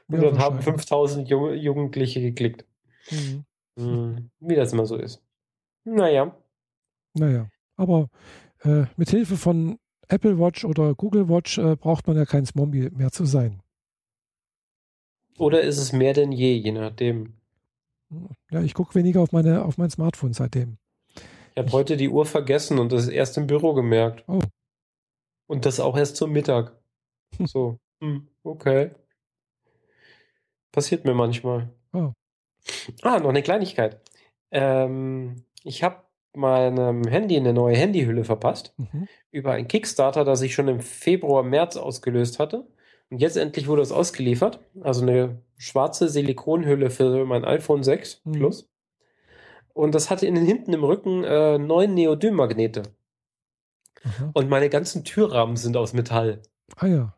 Und Ja, dann haben wahrscheinlich. 5000 Junge, Jugendliche geklickt. Mhm. Mhm. Wie das immer so ist. Naja. Naja, aber äh, mit Hilfe von Apple Watch oder Google Watch äh, braucht man ja kein Zombie mehr zu sein. Oder ist es mehr denn je, je nachdem. Ja, ich gucke weniger auf meine auf mein Smartphone seitdem. Ich habe heute die Uhr vergessen und das erst im Büro gemerkt. Oh. Und das auch erst zum Mittag. So, hm, okay. Passiert mir manchmal. Oh. Ah, noch eine Kleinigkeit. Ähm, ich habe meinem Handy eine neue Handyhülle verpasst. Mhm. Über einen Kickstarter, das ich schon im Februar, März ausgelöst hatte. Und jetzt endlich wurde es ausgeliefert. Also eine schwarze Silikonhülle für mein iPhone 6 Mhm. Plus. Und das hatte innen hinten im Rücken äh, neun Neodym-Magnete. Aha. Und meine ganzen Türrahmen sind aus Metall. Ah ja.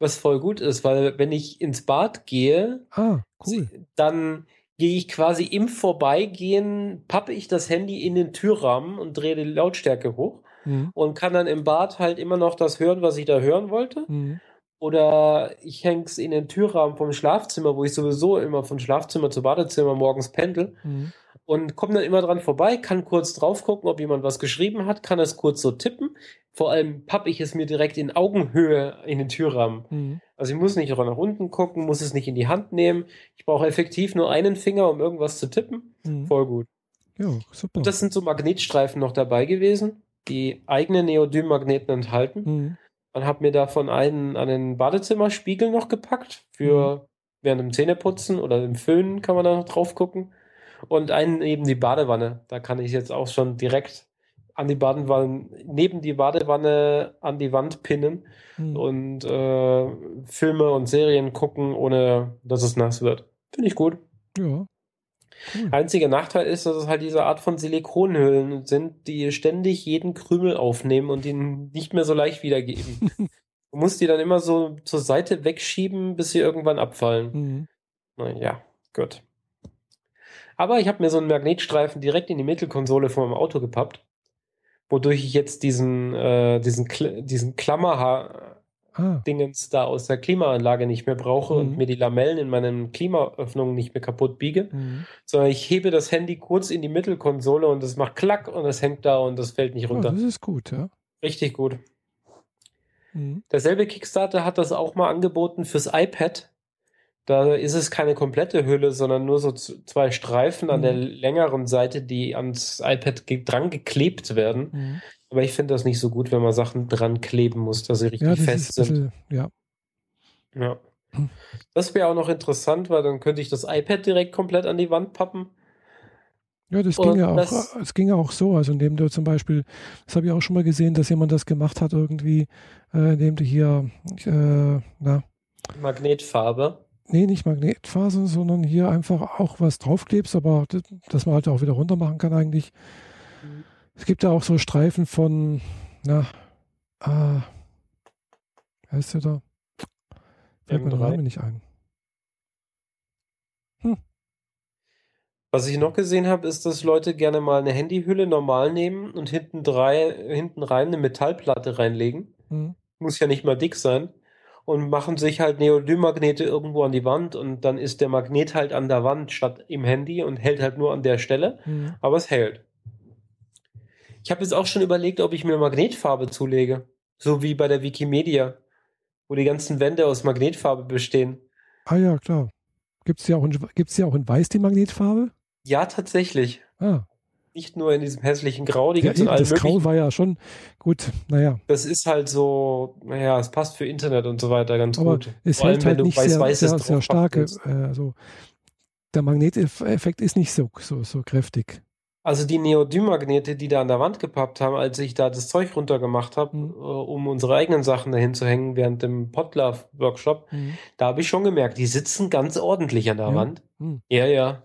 Was voll gut ist, weil wenn ich ins Bad gehe, Ah, cool. dann gehe ich quasi im Vorbeigehen, pappe ich das Handy in den Türrahmen und drehe die Lautstärke hoch Mhm. und kann dann im Bad halt immer noch das hören, was ich da hören wollte. Mhm. Oder ich hänge es in den Türrahmen vom Schlafzimmer, wo ich sowieso immer von Schlafzimmer zu Badezimmer morgens pendel Mhm. Und komme dann immer dran vorbei, kann kurz drauf gucken, ob jemand was geschrieben hat, kann es kurz so tippen. Vor allem pappe ich es mir direkt in Augenhöhe in den Türrahmen. Mhm. Also ich muss nicht nach unten gucken, muss es nicht in die Hand nehmen. Ich brauche effektiv nur einen Finger, um irgendwas zu tippen. Mhm. Voll gut. Ja, super. Das sind so Magnetstreifen noch dabei gewesen, die eigene Neodym-Magneten enthalten. Mhm. Man hat mir davon einen an den Badezimmerspiegel noch gepackt für während dem Zähneputzen oder dem Föhnen kann man da noch drauf gucken. Und einen neben die Badewanne. Da kann ich jetzt auch schon direkt an die Badewanne, neben die Badewanne an die Wand pinnen Mhm. und äh, Filme und Serien gucken, ohne dass es nass wird. Finde ich gut. Ja. Cool. Einziger Nachteil ist, dass es halt diese Art von Silikonhüllen sind, die ständig jeden Krümel aufnehmen und ihn nicht mehr so leicht wiedergeben. du musst die dann immer so zur Seite wegschieben, bis sie irgendwann abfallen. Mhm. Naja, gut. Aber ich habe mir so einen Magnetstreifen direkt in die Mittelkonsole von meinem Auto gepappt, wodurch ich jetzt diesen, äh, diesen, Kl diesen Klammer-Dingens Ah. da aus der Klimaanlage nicht mehr brauche und Mhm. mir die Lamellen in meinen Klimaöffnungen nicht mehr kaputt biege Mhm. sondern ich hebe das Handy kurz in die Mittelkonsole und es macht klack und es hängt da und es fällt nicht Oh, runter. das ist gut, ja. Richtig gut. Mhm. Derselbe Kickstarter hat das auch mal angeboten fürs iPad. Da ist es keine komplette Hülle, sondern nur so zwei Streifen an Mhm. der längeren Seite, die ans iPad dran geklebt werden. Mhm. Aber ich finde das nicht so gut, wenn man Sachen dran kleben muss, dass sie richtig Ja, das fest ist sind. bisschen, ja. Ja. Hm. Das wäre auch noch interessant, weil dann könnte ich das iPad direkt komplett an die Wand pappen. Ja, das ging ja auch, das- es ging ja auch so, also indem du zum Beispiel, das habe ich auch schon mal gesehen, dass jemand das gemacht hat irgendwie, äh, indem du hier, äh, na, Magnetfarbe. Nee, nicht Magnetfasern, sondern hier einfach auch was draufklebst, aber das, dass man halt auch wieder runter machen kann eigentlich. Mhm. Es gibt ja auch so Streifen von, na, ah, wer ist der da? Fällt mir der M3. Name nicht ein. Was ich noch gesehen habe, ist, dass Leute gerne mal eine Handyhülle normal nehmen und hinten, drei, hinten rein eine Metallplatte reinlegen. Hm. Muss ja nicht mal dick sein. Und machen sich halt Neodym-Magnete irgendwo an die Wand und dann ist der Magnet halt an der Wand statt im Handy und hält halt nur an der Stelle, Hm. aber es hält. Ich habe jetzt auch schon überlegt, ob ich mir Magnetfarbe zulege. So wie bei der Wikimedia, wo die ganzen Wände aus Magnetfarbe bestehen. Ah ja, klar. Gibt es ja, auch in- gibt's ja auch in Weiß die Magnetfarbe? Ja, tatsächlich. Ah, Nicht nur in diesem hässlichen Grau, die ja, gibt's in eben, allen das möglichen Grau war ja schon gut, naja. Das ist halt so, naja, es passt für Internet und so weiter ganz Aber gut. es Vor allem, hält wenn halt du nicht sehr, weiß-weißes sehr, sehr starke, äh, also der Magneteffekt ist nicht so, so, so kräftig. Also die Neodym-Magnete, die da an der Wand gepappt haben, als ich da das Zeug runtergemacht habe, Mhm. äh, um unsere eigenen Sachen dahin zu hängen während dem Podlove-Workshop, da habe ich schon gemerkt, die sitzen ganz ordentlich an der Ja. Wand. Mhm. Ja, ja.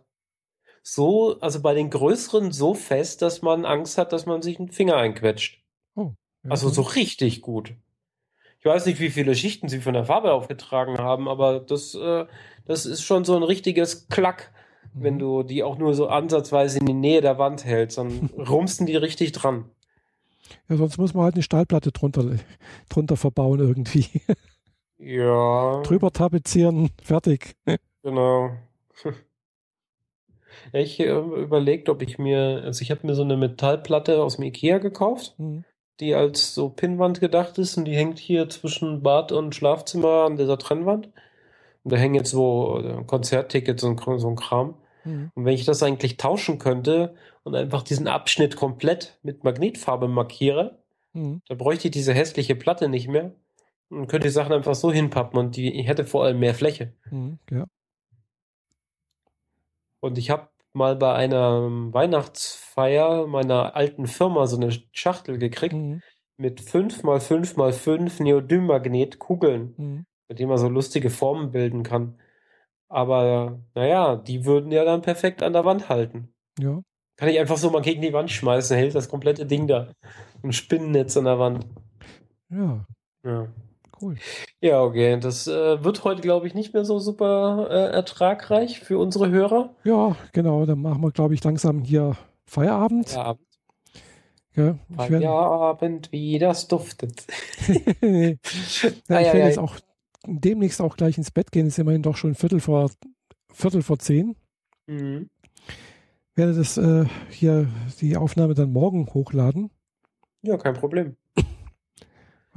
So, also bei den größeren so fest, dass man Angst hat, dass man sich einen Finger einquetscht. Oh, ja, Also so richtig gut. Ich weiß nicht, wie viele Schichten sie von der Farbe aufgetragen haben, aber das, äh, das ist schon so ein richtiges Klack, wenn Mhm. du die auch nur so ansatzweise in die Nähe der Wand hältst. Dann rumsten die richtig dran. Ja, sonst muss man halt eine Stahlplatte drunter, drunter verbauen irgendwie. Ja, Drüber tapezieren, fertig. genau. Ich äh, überlegt, ob ich mir, also ich habe mir so eine Metallplatte aus dem Ikea gekauft, Mhm. die als so Pinnwand gedacht ist und die hängt hier zwischen Bad und Schlafzimmer an dieser Trennwand. Und da hängen jetzt so äh, Konzerttickets und so ein Kram. Mhm. Und wenn ich das eigentlich tauschen könnte und einfach diesen Abschnitt komplett mit Magnetfarbe markiere, Mhm. dann bräuchte ich diese hässliche Platte nicht mehr und könnte die Sachen einfach so hinpappen und die ich hätte vor allem mehr Fläche. Mhm. Ja. Und ich habe mal bei einer Weihnachtsfeier meiner alten Firma so eine Schachtel gekriegt Mhm. mit 5 mal 5 mal 5 Neodymmagnet-Kugeln, Mhm. mit denen man so lustige Formen bilden kann. Aber naja, die würden ja dann perfekt an der Wand halten. Ja. Kann ich einfach so mal gegen die Wand schmeißen, hält das komplette Ding da. Ein Spinnennetz an der Wand. Ja, Ja. cool. Ja, okay. Das äh, wird heute, glaube ich, nicht mehr so super äh, ertragreich für unsere Hörer. Ja, genau. Dann machen wir, glaube ich, langsam hier Feierabend. Ja, Ja, Feierabend, wie das duftet. ja, ich werde jetzt auch demnächst auch gleich ins Bett gehen. Es ist immerhin doch schon Viertel vor, Viertel vor zehn. Mhm. Werde das äh, hier die Aufnahme dann morgen hochladen. Ja, kein Problem.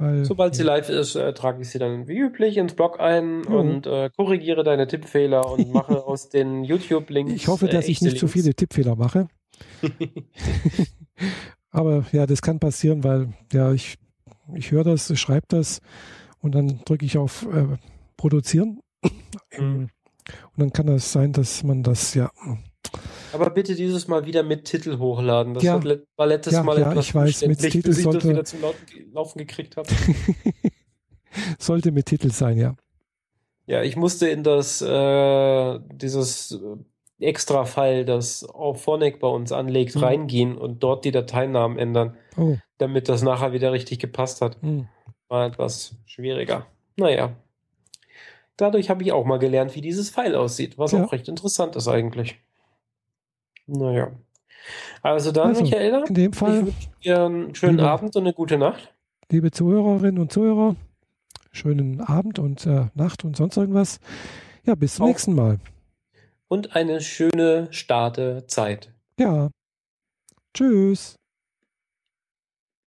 Weil, Sobald sie live ist, äh, trage ich sie dann wie üblich ins Blog ein Jo. und äh, korrigiere deine Tippfehler und mache aus den YouTube-Links. ich hoffe, dass äh, ich nicht zu Links. viele Tippfehler mache. Aber ja, das kann passieren, weil ja, ich, ich höre das, schreibe das und dann drücke ich auf äh, Produzieren. Mhm. Und dann kann das sein, dass man das ja. Aber bitte dieses Mal wieder mit Titel hochladen. Das Ja. war letztes Ja, Mal ja, etwas ich weiß, mit Titel bis ich das sollte- wieder zum Laufen, gekriegt habe. Sollte mit Titel sein, ja. Ja, ich musste in das äh, dieses äh, Extra-File, das Auphonic bei uns anlegt, Mhm. reingehen und dort die Dateinamen ändern, Oh. damit das nachher wieder richtig gepasst hat. Hm. War etwas schwieriger. Naja. Dadurch habe ich auch mal gelernt, wie dieses File aussieht, was Ja. auch recht interessant ist eigentlich. Naja. Also dann, Also, Michaela, In dem ich Fall, wünsche dir einen schönen Lieber- Abend und eine gute Nacht. liebe Zuhörerinnen und Zuhörer, schönen Abend und äh, Nacht und sonst irgendwas. Ja, bis zum Auch- nächsten Mal. Und eine schöne Startezeit. Ja. Tschüss.